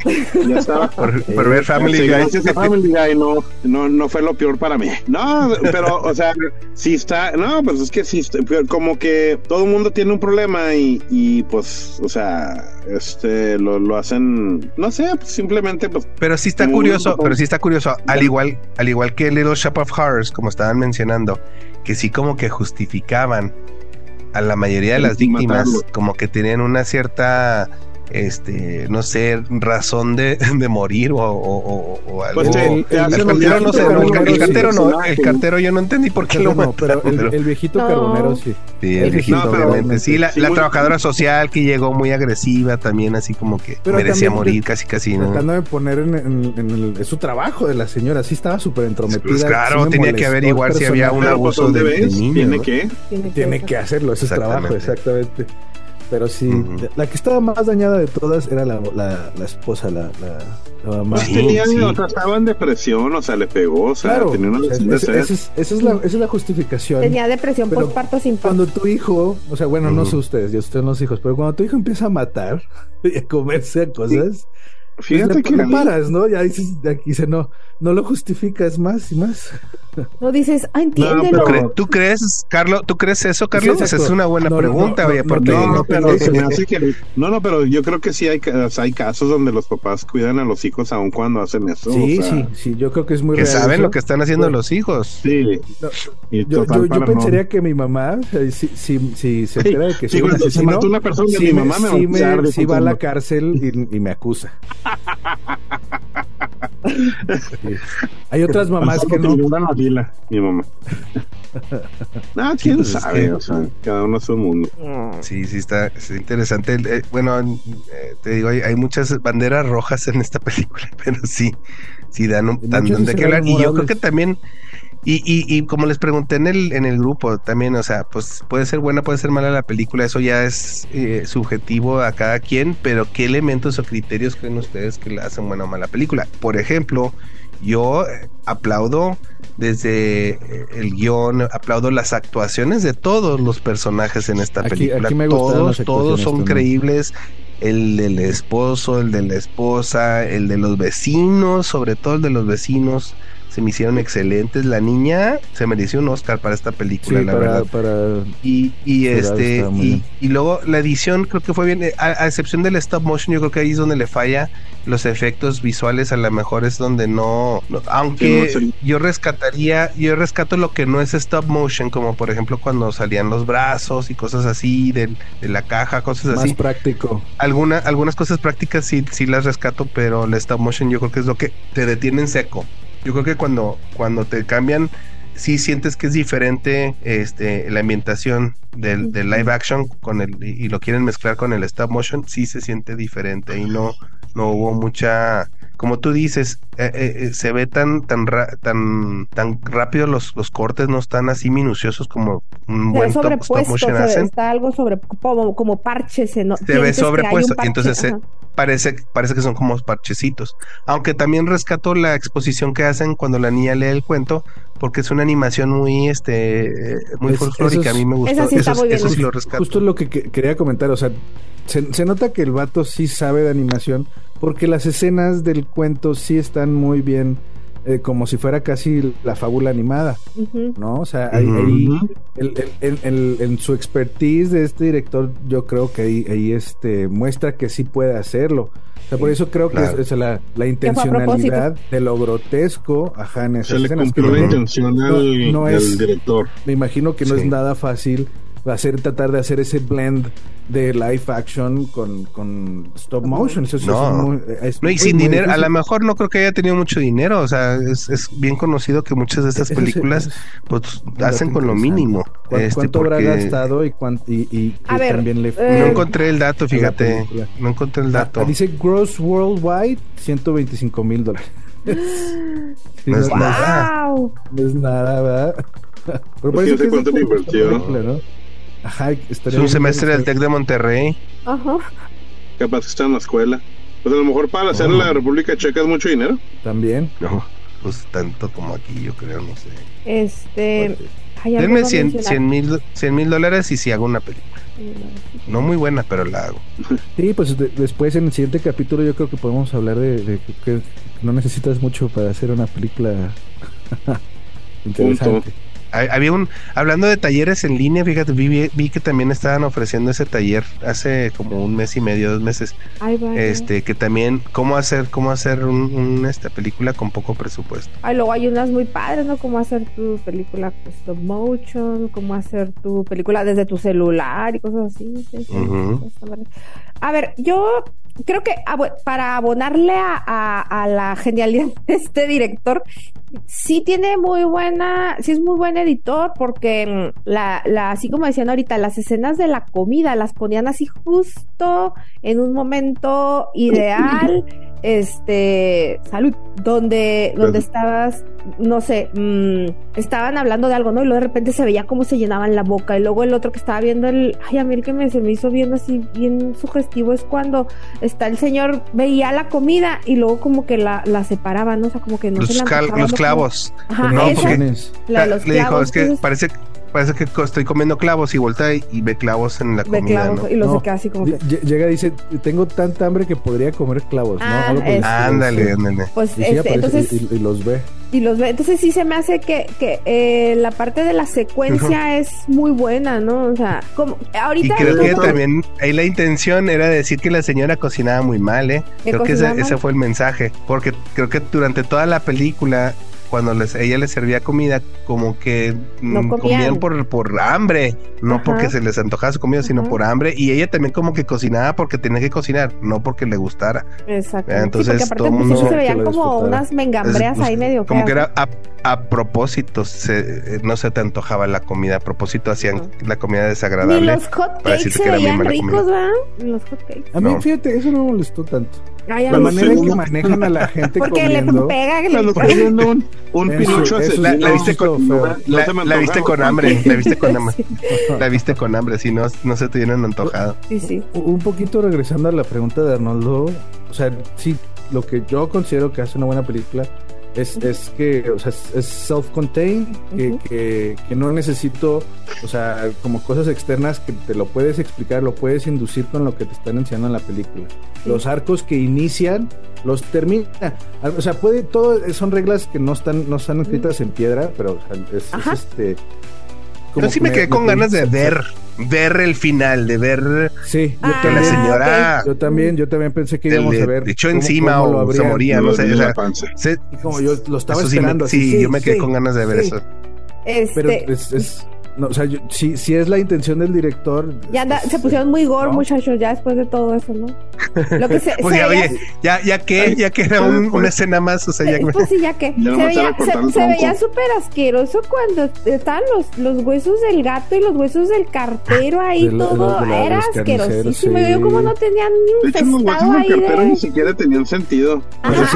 Ya estaba. Por, por ver Family Guy. Gracias a Family Guy no, no, no fue lo peor para mí. No, pero, o sea, sí está. No, pues es que sí, está, como que todo el mundo tiene un problema y, y pues o sea, este, lo, lo hacen, no sé, pues simplemente, pues. Pero sí está curioso, pero sí está curioso, al igual, al igual que Little Shop of Horrors, como estaban mencionando, que sí como que justificaban a la mayoría de las víctimas como que tenían una cierta este, no sé, razón de, de morir o, o, o algo. Pues el, cartero no sé, el, cartero no, el cartero yo no entendí por qué lo no, pero el, viejito carbonero sí. Sí, el viejito, obviamente. Sí, la, la trabajadora social que llegó muy agresiva también, así como que merecía morir casi casi, ¿no? Tratando de poner en, en, en, su trabajo de la señora, sí estaba súper entrometida. Pues claro, tenía que averiguar si había un abuso de, de niño. Tiene que. Tiene que hacerlo, ese es trabajo, exactamente. Pero sí, la que estaba más dañada de todas era la, la, la esposa, la, la, la mamá. Pues tenían, o sea, estaba en depresión, o sea, le pegó, o sea, claro, tenía una es, es, esa, es, esa, es la, esa es la justificación. Tenía depresión por parto sin Cuando tu hijo, o sea, bueno, no sé ustedes, yo ustedes los hijos, pero cuando tu hijo empieza a matar y a comerse cosas, pues Fíjate que le paras, ¿no? Ya dices, aquí dice, no, no lo justificas más y más. No dices, ah, entiéndelo. No, ¿Tú crees, Carlos, tú crees eso, Carlos? Esa es una buena pregunta, oye, porque no, no, pero no, no, pero yo creo que sí hay, hay casos donde los papás cuidan a los hijos aun cuando hacen eso. Sí, sí, sí, yo creo que es muy Que saben lo que están haciendo los hijos. Sí. yo, yo, yo pensaría que mi mamá, si, si, si se entera de que soy un asesino, una persona, mi mamá me, va, sí va a la cárcel y me acusa. Hay otras mamás que no. La fila, mi mamá. no, quién sabe, o sea, cada uno a su mundo. Sí, sí, está, interesante. Eh, bueno, eh, te digo, hay, muchas banderas rojas en esta película, pero sí, sí dan, un, dan de qué hablar. Y yo creo que también y, y, y, como les pregunté en el, en el grupo también, o sea, pues puede ser buena, puede ser mala la película, eso ya es eh, subjetivo a cada quien, pero ¿qué elementos o criterios creen ustedes que le hacen buena o mala película? Por ejemplo, yo aplaudo desde eh, el guion, aplaudo las actuaciones de todos los personajes en esta película. todos, todos son creíbles. El del esposo, el de la esposa, el de los vecinos, sobre todo el de los vecinos se me hicieron excelentes. La niña se mereció un Oscar para esta película, la verdad. y, y este, y, luego la edición creo que fue bien, eh, a, excepción del stop motion, yo creo que ahí es donde le falla. Los efectos visuales a lo mejor es donde no, aunque yo rescataría, yo rescato lo que no es stop motion, como por ejemplo cuando salían los brazos y cosas así de, de la caja, cosas así. Más práctico. Alguna, algunas cosas prácticas sí, sí las rescato, pero el stop motion yo creo que es lo que te detiene en seco. Yo creo que cuando, cuando te cambian, sí sientes que es diferente este, la ambientación del, live action con el, y lo quieren mezclar con el stop motion, sí se siente diferente y no, no hubo mucha como tú dices, eh, eh, eh, se ve tan tan tan tan rápido los, los cortes, no están así minuciosos como un buen stop motion hacen. Está algo sobre como, como parches, se, se ve sobrepuesto y entonces se, parece, parece que son como parchecitos. Aunque también rescato la exposición que hacen cuando la niña lee el cuento, porque es una animación muy, este, muy folclórica. a mí me gustó. Eso, sí lo rescato. Justo lo que, quería comentar, o sea, se, nota que el vato sí sabe de animación, porque las escenas del cuento sí están muy bien. Eh, como si fuera casi la fábula animada, ¿no? O sea, ahí, en su expertise de este director, yo creo que ahí, ahí este, muestra que sí puede hacerlo. O sea, por eso creo que es, la, la, intencionalidad de lo grotesco, ajá, en esas Se le cumplió la intención al, director. Me imagino que no es nada fácil hacer, tratar de hacer ese blend de live action con, con stop motion. Eso, no. Es no, y sin dinero, a lo mejor no creo que haya tenido mucho dinero. O sea, es, es bien conocido que muchas de estas películas pues, hacen con lo mínimo. Este, ¿Cuánto, habrá gastado y, cuánto, y, y, también le eh, No encontré el dato, fíjate. No encontré el dato. dice Gross Worldwide, 125 mil dólares. no, es nada. No es nada, ¿verdad? Pero parece que cuánto le invirtió. ¿no? Ajá, es un semestre del TEC de Monterrey. Ajá. Capaz que está en la escuela. Pues a lo mejor para hacer la República Checa es mucho dinero. También. No, pues tanto como aquí, yo creo, no sé. Este. Denme 100 mil dólares y si hago una película. No muy buena, pero la hago. Sí, pues después en el siguiente capítulo yo creo que podemos hablar de, que no necesitas mucho para hacer una película interesante. Había un, hablando de talleres en línea, fíjate, vi, vi, que también estaban ofreciendo ese taller hace como un mes y medio, dos meses. Este, que también, cómo hacer, cómo hacer un, esta película con poco presupuesto. Ay, luego hay unas muy padres, ¿no? Cómo hacer tu película stop motion, cómo hacer tu película desde tu celular y cosas así. A ver, yo creo que para abonarle a, la genialidad de este director, sí tiene muy buena, sí es muy buen editor, porque mm, la, la, así como decían ahorita, las escenas de la comida las ponían así justo en un momento ideal, este, salud, donde, donde estabas, no sé, mmm, estaban hablando de algo, ¿no? Y luego de repente se veía cómo se llenaban la boca, y luego el otro que estaba viendo el, ay, a mí el que me, se me hizo bien así, bien sugestivo es cuando está el señor, veía la comida y luego como que la, la separaban, ¿no? O sea, como que no los, se la los clavos. Ajá, no, porque, la, los le dijo, es que parece parece que estoy comiendo clavos y voltea y, ve clavos en la comida. Clavos, ¿no? Y los no, así como que... Llega y dice, tengo tanta hambre que podría comer clavos, ah, ¿no? ándale, ándale. Pues este, entonces... Y, los ve. Y los ve. Entonces sí se me hace que, que eh, la parte de la secuencia es muy buena, ¿no? O sea, como ahorita... Y creo que también ahí la intención era decir que la señora cocinaba muy mal, ¿eh? Creo que ese, ese fue el mensaje. Porque creo que durante toda la película cuando les, ella les servía comida, como que mm, comían por, por hambre, no porque se les antojaba su comida, sino por hambre. Y ella también como que cocinaba porque tenía que cocinar, no porque le gustara. Exacto. Entonces, sí, todo mundo se veían como unas mengambreas ahí medio Como que era a, propósito, se, no se te antojaba la comida, a propósito hacían la comida desagradable. Ni los hotcakes se veían ricos, ¿verdad? Los hotcakes. A mí, fíjate, eso no me molestó tanto la manera en que manejan a la gente Porque comiendo, le pega. un, un pinucho la, la, viste con la, viste con hambre la viste con hambre. La viste con hambre si no no se te vienen antojado. Sí sí. Un poquito regresando a la pregunta de Arnoldo o sea sí lo que yo considero que hace una buena película es, es que, o sea, es, self-contained, que, que, no necesito, o sea, como cosas externas que te lo puedes explicar, lo puedes inducir con lo que te están enseñando en la película. Los arcos que inician, los termina. O sea, puede, todo, son reglas que no están, no están escritas en piedra, pero es, este pero sí me quedé con ganas de ver, ver el final, de ver sí, yo que la señora. Yo también, yo también pensé que íbamos a ver. De hecho, encima o se moría, no sé. y como yo lo estaba esperando. Sí, yo me quedé con ganas de ver eso. Este... Pero es no, o sea, si, si es la intención del director. Ya anda, se pusieron muy gore, muchachos, ya después de todo eso, ¿no? Lo que se, pues ya, oye, ya, ya que, ya que era un, una escena más, o sea, ya Pues sí, ya que. se, veía, se, veía súper asqueroso cuando estaban los, los huesos del gato y los huesos del cartero ahí, todo. era asquerosísimo. Yo como no tenían ni De hecho, los huesos del cartero ni siquiera tenían sentido.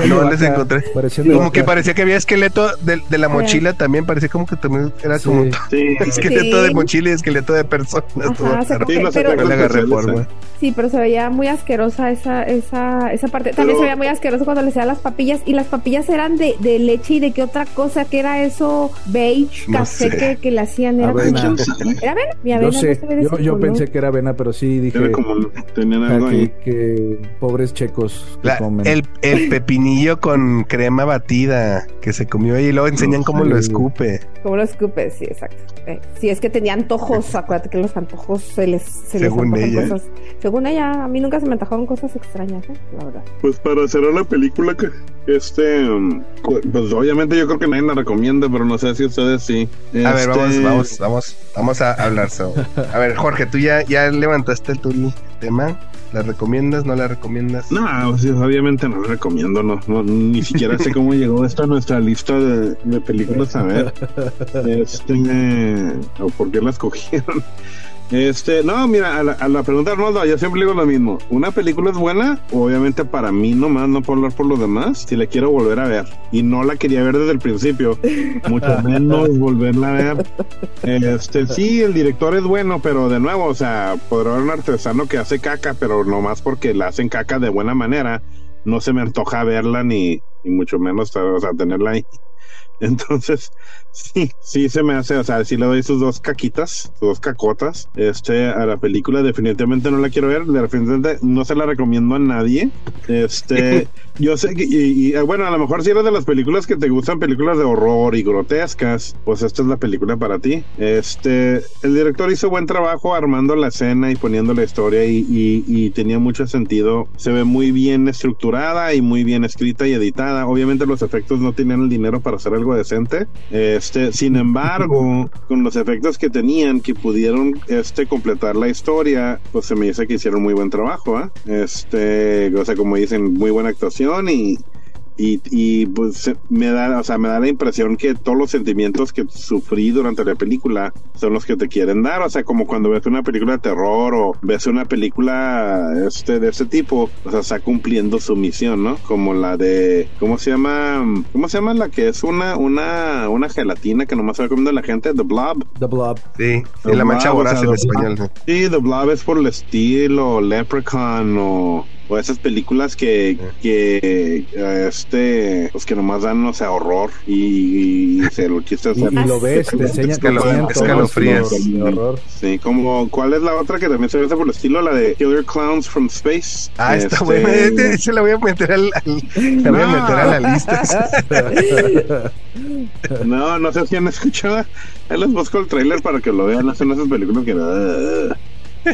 No les encontré. Como que parecía que había esqueleto de, de la mochila también, parecía como que también era como. Sí. esqueleto de mochila y esqueleto de personas. sí, pero se veía muy asquerosa esa, esa, esa parte. También se veía muy asqueroso cuando le hacían las papillas. Y las papillas eran de, de leche y de qué otra cosa, que era eso beige, café que, que, le hacían. ¿Era avena? ¿Era avena? Mi avena yo, sé. yo, yo pensé que era avena, pero sí dije. como, tenían algo ahí. Que, pobres checos La, comen. El, el pepinillo con crema batida que se comió ahí y luego enseñan cómo lo escupe. Cómo lo escupe, sí, exacto. Eh, si es que tenía antojos, acuérdate que los antojos se les, se según ella. cosas. Según ella, a mí nunca se me antojaron cosas extrañas, ¿eh? la verdad. Pues para cerrar la película, que este, pues obviamente yo creo que nadie la recomienda, pero no sé si ustedes sí. A ver, vamos, este, vamos, vamos, vamos a hablar. A ver, Jorge, tú ya, ya levantaste tu tema. ¿La recomiendas? ¿No la recomiendas? No, obviamente no la recomiendo. No, ni siquiera sé cómo llegó esto a nuestra lista de, de películas a ver. Este, o por qué las cogieron. Este, no, mira, a la, pregunta de Arnoldo, yo siempre digo lo mismo. Una película es buena, obviamente para mí nomás, no puedo hablar por los demás, si la quiero volver a ver. Y no la quería ver desde el principio, mucho menos volverla a ver. Este, sí, el director es bueno, pero de nuevo, o sea, podrá haber un artesano que hace caca, pero nomás porque la hacen caca de buena manera, no se me antoja verla ni, y mucho menos, o sea, tenerla ahí. Entonces, sí, sí se me hace, o sea, si le doy sus dos caquitas, sus dos cacotas, este, a la película definitivamente no la quiero ver, definitivamente no se la recomiendo a nadie. Este, yo sé que, y, bueno, a lo mejor si eres de las películas que te gustan películas de horror y grotescas, pues esta es la película para ti. Este, el director hizo buen trabajo armando la escena y poniendo la historia y, y tenía mucho sentido. Se ve muy bien estructurada y muy bien escrita y editada. Obviamente los efectos no tienen el dinero para hacer algo decente. Este, sin embargo, con los efectos que tenían, que pudieron este, completar la historia, pues se me dice que hicieron muy buen trabajo, ¿eh? Este, o sea, como dicen, muy buena actuación y y, pues me da, o sea, me da la impresión que todos los sentimientos que sufrí durante la película son los que te quieren dar. O sea, como cuando ves una película de terror o ves una película este, de ese tipo, o sea, está cumpliendo su misión, ¿no? Como la de, ¿cómo se llama? ¿Cómo se llama la que es una, una, una gelatina que nomás se va comiendo la gente? The Blob. The Blob. Sí, la mancha voraz en español. Sí, The Blob es por el estilo, Leprechaun o o esas películas que, que este, pues que nomás dan, no sé, horror y, se lo quistes y, y, lo ves, te enseña escalofrías. Sí, como, ¿cuál es la otra que también se ve por el estilo? La de Killer Clowns from Space. Ah, está este... buena, se la voy a meter al, la voy a meter a la lista. no, no sé si han escuchado. Ahí les busco el trailer para que lo vean. Son esas películas que...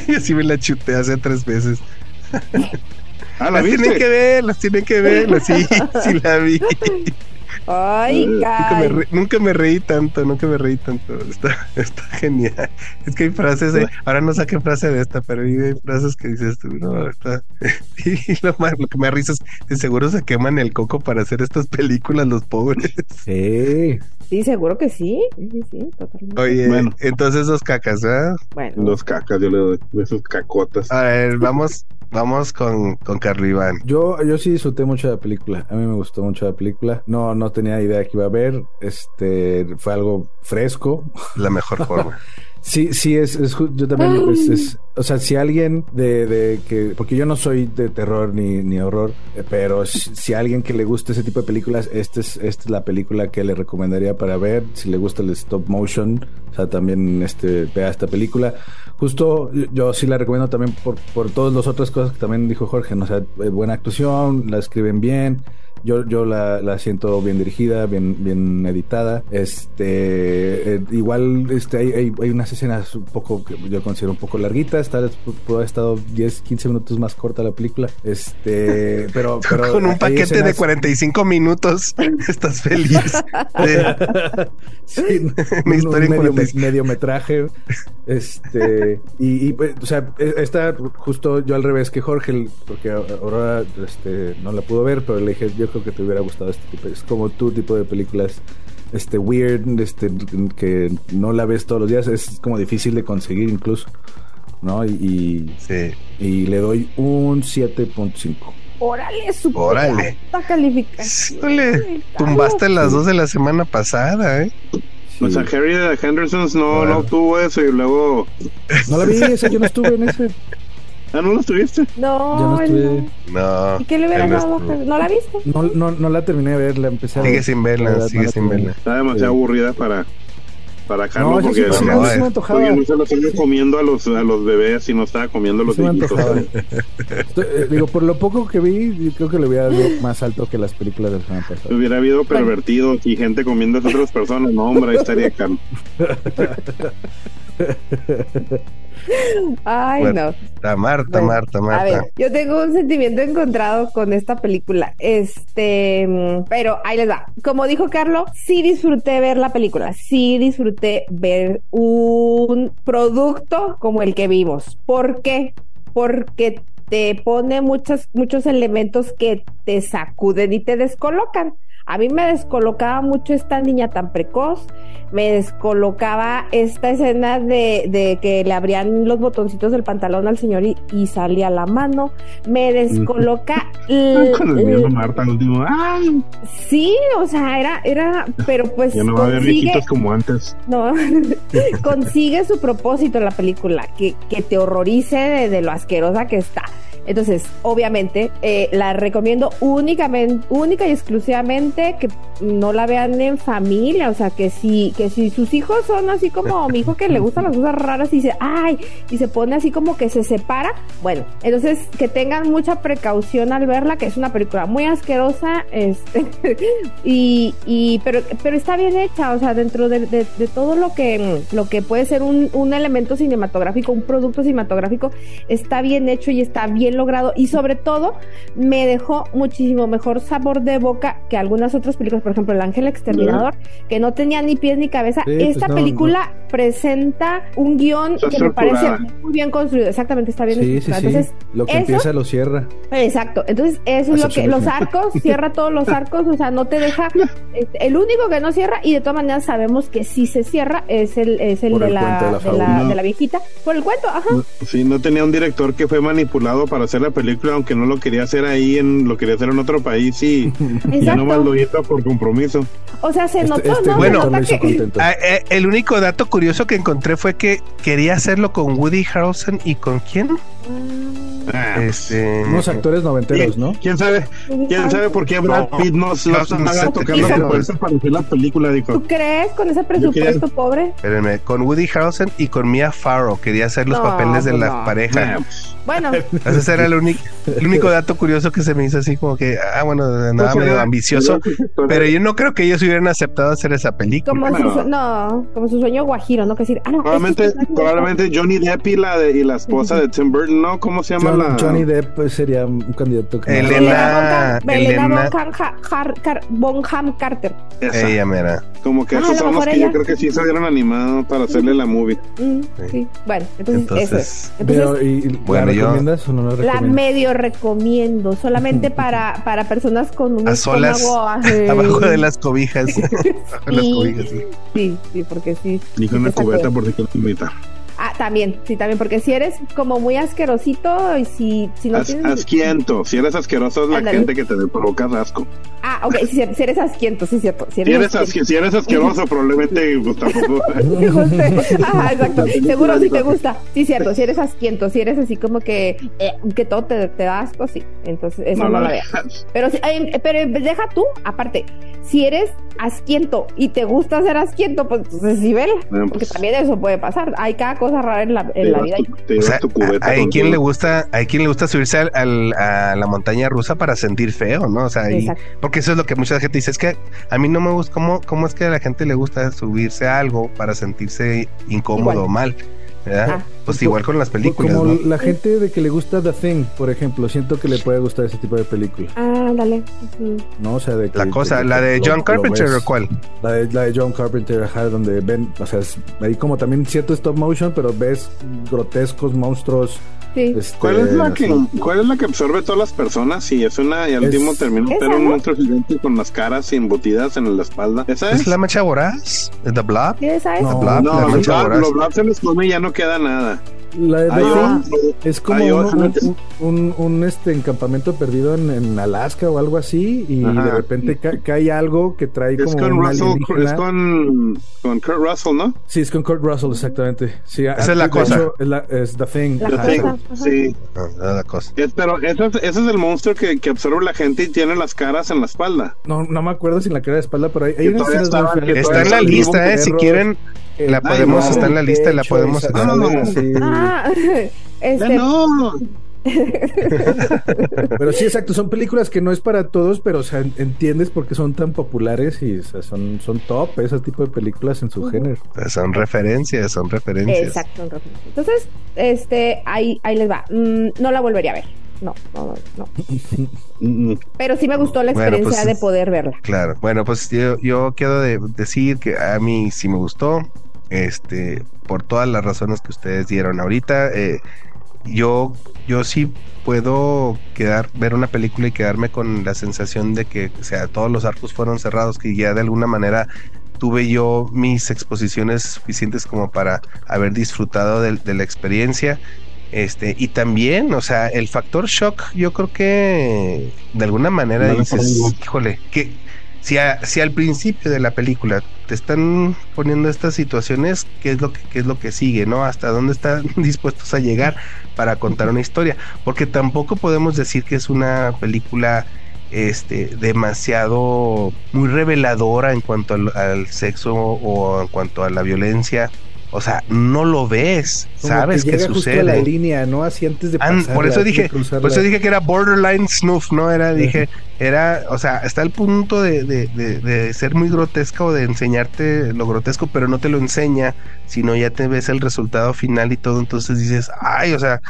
Yo sí me la chuté hace tres veces. Ah, ¿la las tienen que ver, las tienen que ver, sí, sí la vi. Ay, nunca me, nunca me, reí tanto, nunca me reí tanto. Está, está genial. Es que hay frases, ahora no saqué frase de esta, pero hay frases que dices tú, no, está. Y lo, más, lo que me da risa es que seguro se queman el coco para hacer estas películas los pobres. Sí. Sí, seguro que sí. Sí, sí, totalmente. Oye, bueno. entonces dos cacas, ¿verdad? Bueno. Dos cacas, yo le doy esos cacotas. A ver, vamos, Vamos con, con Carlos Iván. Yo, yo sí disfruté mucho de la película. A mí me gustó mucho la película. No, no tenía idea que iba a ver. Este fue algo fresco. La mejor forma. Sí, sí, es, es yo también, es, o sea, si alguien de, de, que, porque yo no soy de terror ni, ni horror, eh, pero si, alguien que le gusta ese tipo de películas, esta es, esta es la película que le recomendaría para ver, si le gusta el stop motion, o sea, también este, vea esta película. Justo yo sí la recomiendo también por, por todas las otras cosas que también dijo Jorge, ¿no? o sea, eh, buena actuación, la escriben bien, yo, yo la, la siento bien dirigida, bien, bien editada. Este, eh, igual este, hay, hay, hay, unas escenas un poco que yo considero un poco larguitas. Tal vez pudo haber estado 10, 15 minutos más corta la película. Este, pero, pero con un paquete de 45 minutos estás feliz. sí, un, historia medio, mediometraje. Este, y, y, pues, o sea, e, está justo yo al revés que Jorge, porque ahora este, no la pudo ver, pero le dije, yo creo que te hubiera gustado este tipo, es como tu tipo de películas este weird, este que no la ves todos los días, es como difícil de conseguir incluso, ¿no? Y, sí. y le doy un 7.5. Órale, super Órale. calificación. tumbaste las dos de la semana pasada, ¿eh? O sea, Harry de Hendersons no, no tuvo eso y luego. No la vi, esa yo no estuve en ese. Ah, ¿no lo estuviste? No, no estuve. No. ¿Y qué le hubiera dado? No, la viste? No, no, no la terminé de ver, la empecé a ver. Sigue sin verla, sigue sin verla. Está demasiado aburrida para para Carlos no, porque, sí, no, no, no, porque no se lo estaba comiendo a los, a los bebés y no estaba comiendo a los viejitos. eh, digo, por lo poco que vi, creo que le hubiera dado más alto que las películas del semana pasada. Hubiera habido pervertidos y gente comiendo a otras personas. No, hombre, ahí estaría Carlos. Ay, no. Marta, Marta, Marta. A ver, yo tengo un sentimiento encontrado con esta película. Este, pero ahí les va. Como dijo Carlos, sí disfruté ver la película. Sí disfruté ver un producto como el que vimos. ¿Por qué? Porque te pone muchos, muchos elementos que te sacuden y te descolocan. A mí me descolocaba mucho esta niña tan precoz, me descolocaba esta escena de, de que le abrían los botoncitos del pantalón al señor y, salía la mano, me descoloca... Marta último. Sí, o sea, era, era, pero pues... Ya no va a haber viejitos como antes. No, consigue su propósito en la película, que, que te horrorice de, de lo asquerosa que está Entonces, obviamente, eh, la recomiendo únicamente, única y exclusivamente que no la vean en familia, o sea, que si, que si sus hijos son así como mi hijo que le gustan las cosas raras y dice, ay, y se pone así como que se separa, bueno, entonces que tengan mucha precaución al verla, que es una película muy asquerosa, este, y, y pero, pero está bien hecha, o sea, dentro de, de, todo lo que, lo que puede ser un, un elemento cinematográfico, un producto cinematográfico, está bien hecho y está bien logrado, y sobre todo me dejó muchísimo mejor sabor de boca que algunas otras películas, por ejemplo, El Ángel Exterminador, que no tenía ni pies ni cabeza. Pues Esta película presenta un guion que me parece muy bien construido, exactamente, está bien. Sí, sí, Entonces, lo que empieza lo cierra. Exacto, entonces eso es lo que, los arcos, cierra todos los arcos, o sea, no te deja, este, el único que no cierra, y de todas maneras sabemos que si se cierra es el, es el, de, la, de, la, viejita, por el cuento, ajá. Sí, no tenía un director que fue manipulado para hacer la película, aunque no lo quería hacer ahí, en lo quería hacer en otro país y ya no lo hizo por compromiso. O sea, se este, notó, este ¿no? Bueno, ah, eh, el único dato curioso que encontré fue que quería hacerlo con Woody Harrelson y con quién? Ah, este, unos actores noventeros, ¿no? ¿Quién sabe? ¿Quién sabe por qué Brad Pitt no, se no, está tocando para hacer la película? Dijo. ¿Tú crees con ese presupuesto pobre? Espérenme, con Woody Harrelson y con Mia Farrow quería hacer los papeles de la pareja. Bueno, ese era el único, el único dato curioso que se me hizo así como que, ah, bueno, nada pues medio ambicioso, pero yo no creo que ellos hubieran aceptado hacer esa película. Como su, no, como su sueño guajiro, ¿no? Que decir, ah, no, probablemente, probablemente Johnny Depp y la, de, y la esposa de Tim Burton, ¿no? ¿Cómo se llama la...? Johnny Depp pues, sería un candidato. Que Elena, Elena, Bonham Carter. Ella, mira. Como que ah, esos son los que yo creo que sí se habían animado para hacerle la movie. Mm, sí. Bueno, entonces, eso es. Entonces, y, bueno, recomiendas o no la recomiendas? La medio recomiendo, solamente para, para personas con un a solas, abajo de las cobijas. sí, las cobijas sí. sí, sí, porque sí. Ni con una cubeta por si quieres invitar. Ah, también, sí, también, porque si eres como muy asquerosito y si, si no tienes... Asquiento, si eres asqueroso es la gente que te provoca asco. Ah, ok, si, eres asquiento, sí, cierto. Si eres, si eres, asqueroso, probablemente pues, tampoco... Ajá, exacto, seguro si te gusta. Sí, cierto, si eres asquiento, si eres así como que, eh, que todo te, te, da asco, sí, entonces eso no, lo veas. Pero, pero deja tú, aparte, si eres asquiento y te gusta ser asquiento, pues entonces sí, vela, porque pues. también eso puede pasar. Hay cada cosa rara en la, en la vida. hay quien le gusta, hay quien le gusta subirse al, a la montaña rusa para sentir feo, ¿no? O sea, porque eso es lo que mucha gente dice, es que a mí no me gusta, ¿cómo, cómo es que a la gente le gusta subirse a algo para sentirse incómodo o mal? Ah. Pues igual con las películas. Como la gente de que le gusta The Thing, por ejemplo, siento que le puede gustar ese tipo de películas. Ah, dale. No, o sea, de La cosa, la de John Carpenter o cuál? La de, la de John Carpenter, ajá, donde ven, o sea, hay como también cierto stop motion, pero ves grotescos monstruos este, ¿Cuál, es la que, ¿Cuál es la que absorbe todas las personas? Y es una, y al último termina pero un monstruo gigante con las caras embutidas en la espalda. ¿Esa es? ¿Es la mancha voraz? ¿The Blob? ¿Esa es? No, Blob, no, los Blob se les come y ya no queda nada. La de es como un, un, un, este encampamento perdido en, en, Alaska o algo así y de repente cae algo que trae como con Russell, es con, con Kurt Russell, ¿no? Sí, es con Kurt Russell, exactamente. Sí, Esa es la cosa. es, la, es The Thing. The thing. Sí. No, la cosa. Es, pero ese es, ese es el monstruo que, que, absorbe la gente y tiene las caras en la espalda. No, no me acuerdo si en la cara de espalda, pero hay, hay una Está en la lista, eh, si quieren la podemos, está en la lista y la podemos. Ah, este... no. pero sí, exacto, son películas que no es para todos, pero o sea, entiendes por qué son tan populares y son, son top ese tipo de películas en su género. Son referencias, son referencias. Exacto, Entonces, este, ahí, ahí les va. Mm, no la volvería a ver no, no, no. Pero sí me gustó la experiencia pues, de poder verla. Claro, bueno, pues yo, yo quiero decir que a mí sí me gustó, este, por todas las razones que ustedes dieron ahorita. Eh, yo, yo sí puedo quedar, ver una película y quedarme con la sensación de que, o sea, todos los arcos fueron cerrados, que ya de alguna manera tuve yo mis exposiciones suficientes como para haber disfrutado de, de la experiencia. Este, y también, o sea, el factor shock, yo creo que de alguna manera dices, híjole, que si, si al principio de la película te están poniendo estas situaciones, ¿qué es lo que es lo que sigue, no? Hasta dónde están dispuestos a llegar para contar una historia, porque tampoco podemos decir que es una película este demasiado muy reveladora en cuanto al sexo o en cuanto a la violencia o sea, no lo ves, sabes que, sucede. la línea, ¿no? Así antes de pasar, Por eso dije, por eso dije que era borderline snuff, ¿no? Era, dije, era, o sea, está al punto de, de, de, ser muy grotesco o de enseñarte lo grotesco, pero no te lo enseña, sino ya te ves el resultado final y todo, entonces dices, ay, o sea,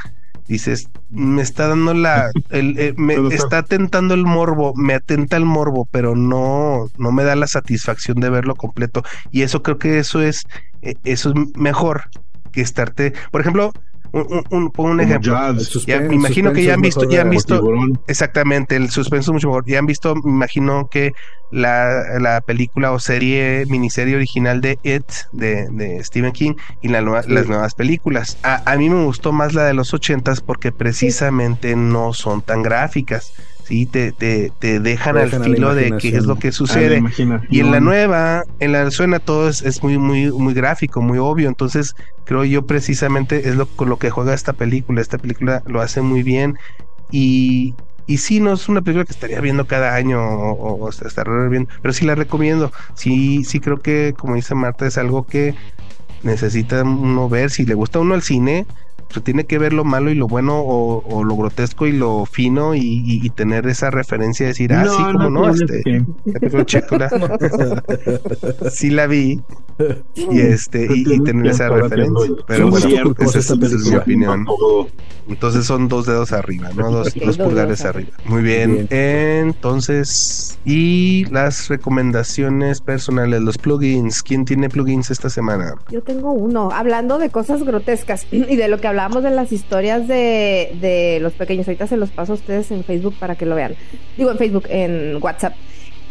dices, me está dando la, el, eh, me está tentando el morbo, me atenta el morbo, pero no, no me da la satisfacción de verlo completo. Y eso creo que eso es, eh, eso es mejor que estarte, por ejemplo, un, un, ejemplo. me imagino que ya han visto, ya han visto exactamente el suspenso mucho mejor. Ya han visto, me imagino que la, la película o serie, miniserie original de It de, de Stephen King y las nuevas películas. A, a, mí me gustó más la de los ochentas porque precisamente no son tan gráficas. ¿Sí? Te, te, te dejan al filo de qué es lo que sucede. Y en la nueva, en la suena todo es, es, muy, muy, muy gráfico, muy obvio. Entonces, creo yo precisamente es lo con lo que juega esta película. Esta película lo hace muy bien. Y, y sí, no es una película que estaría viendo cada año o, o estar viendo, pero sí la recomiendo. Sí, sí creo que, como dice Marta, es algo que necesita uno ver. Si le gusta uno el cine, pues tiene que ver lo malo y lo bueno o, lo grotesco y lo fino y, tener esa referencia de decir, ah, sí, como no, este, sí la vi y este y, tener esa referencia. Pero bueno, esa es, mi opinión. Entonces son dos dedos arriba, ¿no? Dos, pulgares arriba. Muy bien. Entonces, y las recomendaciones personales, los plugins. ¿Quién tiene plugins esta semana? Yo tengo uno. Hablando de cosas grotescas y de lo que hablamos de las historias de, de los pequeños. Ahorita se los paso a ustedes en Facebook para que lo vean. Digo en Facebook, en WhatsApp.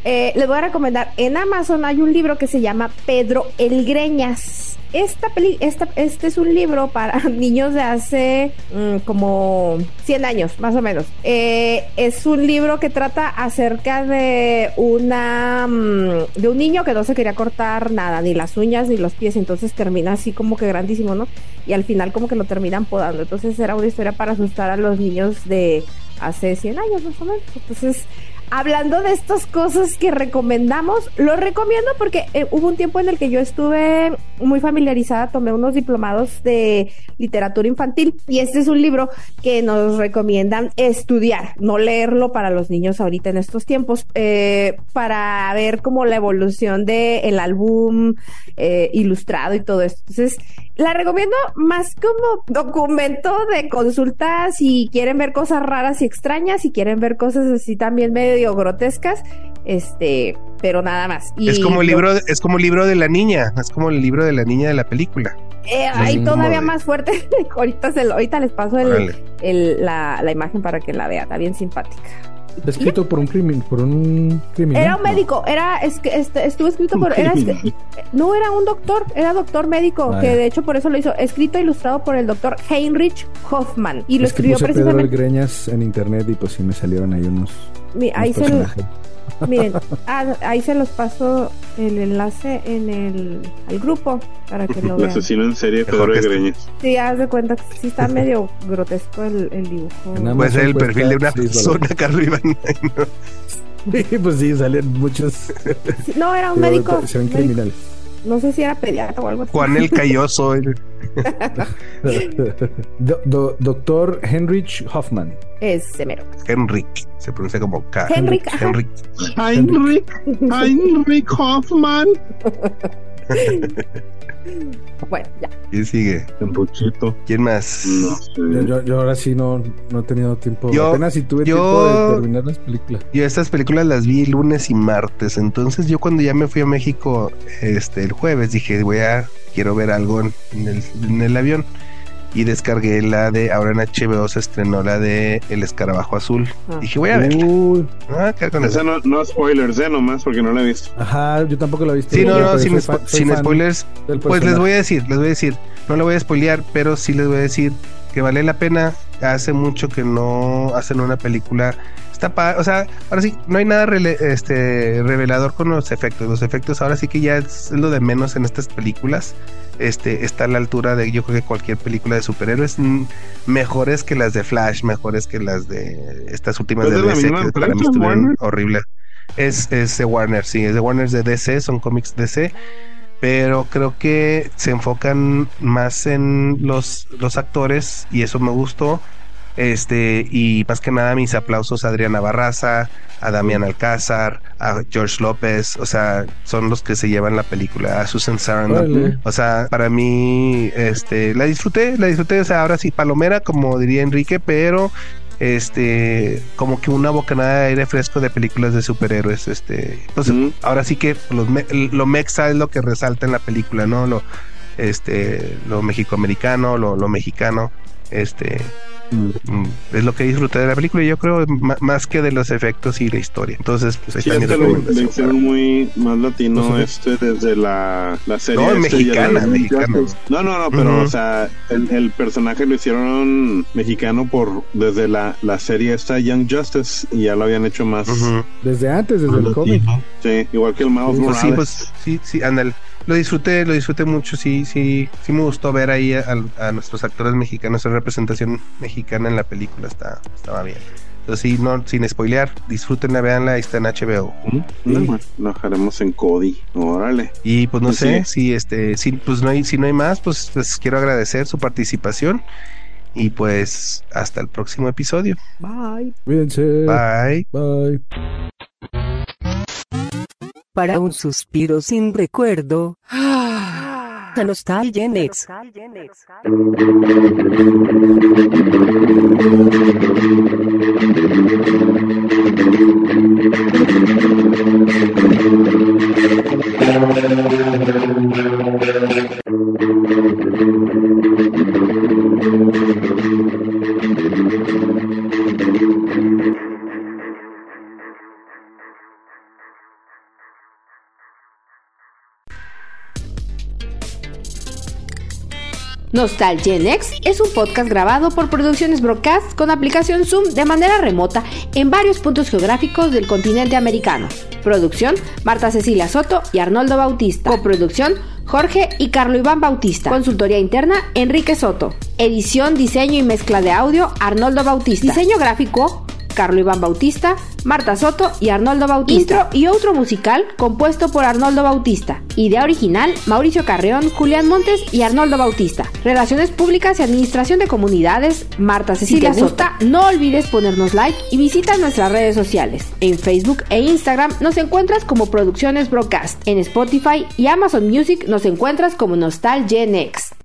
Eh, les voy a recomendar, en Amazon hay un libro que se llama Pedro el Greñas. Esta peli, esta, este es un libro para niños de hace mm, como 100 años, más o menos. Eh, es un libro que trata acerca de una mm, de un niño que no se quería cortar nada, ni las uñas ni los pies, entonces termina así como que grandísimo, ¿no? Y al final como que lo terminan podando. Entonces era una historia para asustar a los niños de hace 100 años más o menos. Entonces hablando de estas cosas que recomendamos, lo recomiendo porque eh, hubo un tiempo en el que yo estuve muy familiarizada, tomé unos diplomados de literatura infantil y este es un libro que nos recomiendan estudiar, no leerlo para los niños ahorita en estos tiempos, eh, para ver como la evolución del el álbum eh, ilustrado y todo esto. Entonces, la recomiendo más como documento de consulta si quieren ver cosas raras y extrañas, si quieren ver cosas así también medio grotescas, este, pero nada más. es como el libro, es como el libro de la niña, es como el libro de la niña de la película. Eh, ahí todavía más fuerte. ahorita, se ahorita les paso el, la, la imagen para que la vean, está bien simpática. Escrito por un crimen, por un criminal. Era un médico, era es que este, estuvo escrito por era, no era un doctor, era doctor médico, ah, que de hecho por eso lo hizo, escrito e ilustrado por el doctor Heinrich Hoffman y lo escribió precisamente Pedro Greñas en internet y pues sí me salieron ahí unos, ahí se Miren, ah, ahí se los paso el enlace en el al grupo para que lo vean. El asesino en serie Pedro Greñas. Sí, haz de cuenta que sí está medio grotesco el, el dibujo. Puede ser el perfil de una persona acá arriba. Sí, pues sí, salen muchos. No, era un médico. criminales. No sé si era pediatra o algo así. Juan el Calloso. doctor Heinrich Hoffman. Es semero. Henrik. Se pronuncia como K. Henrik. Henrik. Heinrich. Heinrich Hoffman. Bueno, ya. ¿Quién sigue? poquito. ¿Quién más? yo, ahora sí no, no he tenido tiempo. Yo, Apenas si tuve tiempo de terminar las películas. Yo estas películas las vi lunes y martes. Entonces yo cuando ya me fui a México este el jueves dije voy a quiero ver algo en el, en el avión y descargué la de, ahora en HBO se estrenó la de El Escarabajo Azul. Ah. Dije, voy a ver. Ah, Esa no, no, spoilers, ¿eh? Nomás porque no la he visto. Ajá, yo tampoco la he visto. Sí, no, no, sin, spoilers. Pues les voy a decir, les voy a decir. No la voy a spoilear, pero sí les voy a decir que vale la pena. Hace mucho que no hacen una película Está o sea, ahora sí, no hay nada este, revelador con los efectos. Los efectos ahora sí que ya es lo de menos en estas películas. Este, está a la altura de yo creo que cualquier película de superhéroes mm, mejores que las de Flash, mejores que las de estas últimas de DC que para mí estuvieron horribles. Es, es de Warner, sí, es de Warner de DC, son cómics DC pero creo que se enfocan más en los, los actores y eso me gustó. Este, y más que nada mis aplausos a Adriana Barraza, a Damián Alcázar, a George López, o sea, son los que se llevan la película, a Susan Sarandon. O sea, para mí, este, la disfruté, la disfruté, o sea, ahora sí, palomera, como diría Enrique, pero este como que una bocanada de aire fresco de películas de superhéroes este pues ahora sí que lo mexa es lo que resalta en la película no lo este lo mexicoamericano lo, lo mexicano este Mm, es lo que disfruté de la película y yo creo más que de los efectos y la historia. Entonces, pues sí, este lo, hicieron muy más latino pues, este desde la, la serie. No, mexicana, mexicana. No, no, no, pero o sea, el, el, personaje lo hicieron mexicano por desde la, la serie esta Young Justice y ya lo habían hecho más. Desde antes, desde el cómic. Sí, igual que el Miles pues, Sí, pues sí, sí, anda lo disfruté, lo disfruté mucho, sí, sí, sí me gustó ver ahí a, nuestros actores mexicanos, esa representación mexicana en la película, está, estaba bien. Entonces sí, no, sin spoilear, disfrútenla, veanla, ahí está en HBO. ¿Mm? Lo dejaremos en Cody, órale. Y pues no pues sé, si este, si pues no hay, si no hay más, pues les quiero agradecer su participación. Y pues hasta el próximo episodio. Bye. Cuídense. Bye. Bye para un suspiro sin recuerdo. La nostalgia Nex. Nostalgenex es un podcast grabado por Producciones Broadcast con aplicación Zoom de manera remota en varios puntos geográficos del continente americano. Producción: Marta Cecilia Soto y Arnoldo Bautista. Coproducción: Jorge y Carlo Iván Bautista. Consultoría interna: Enrique Soto. Edición, diseño y mezcla de audio: Arnoldo Bautista. Diseño gráfico: Carlo Iván Bautista, Marta Soto y Arnoldo Bautista. Intro y otro musical compuesto por Arnoldo Bautista. Idea original, Mauricio Carreón, Julián Montes y Arnoldo Bautista. Relaciones públicas y administración de comunidades, Marta Cecilia si te gusta, no olvides ponernos like y visita nuestras redes sociales. En Facebook e Instagram nos encuentras como Producciones Broadcast. En Spotify y Amazon Music nos encuentras como Nostalgenex.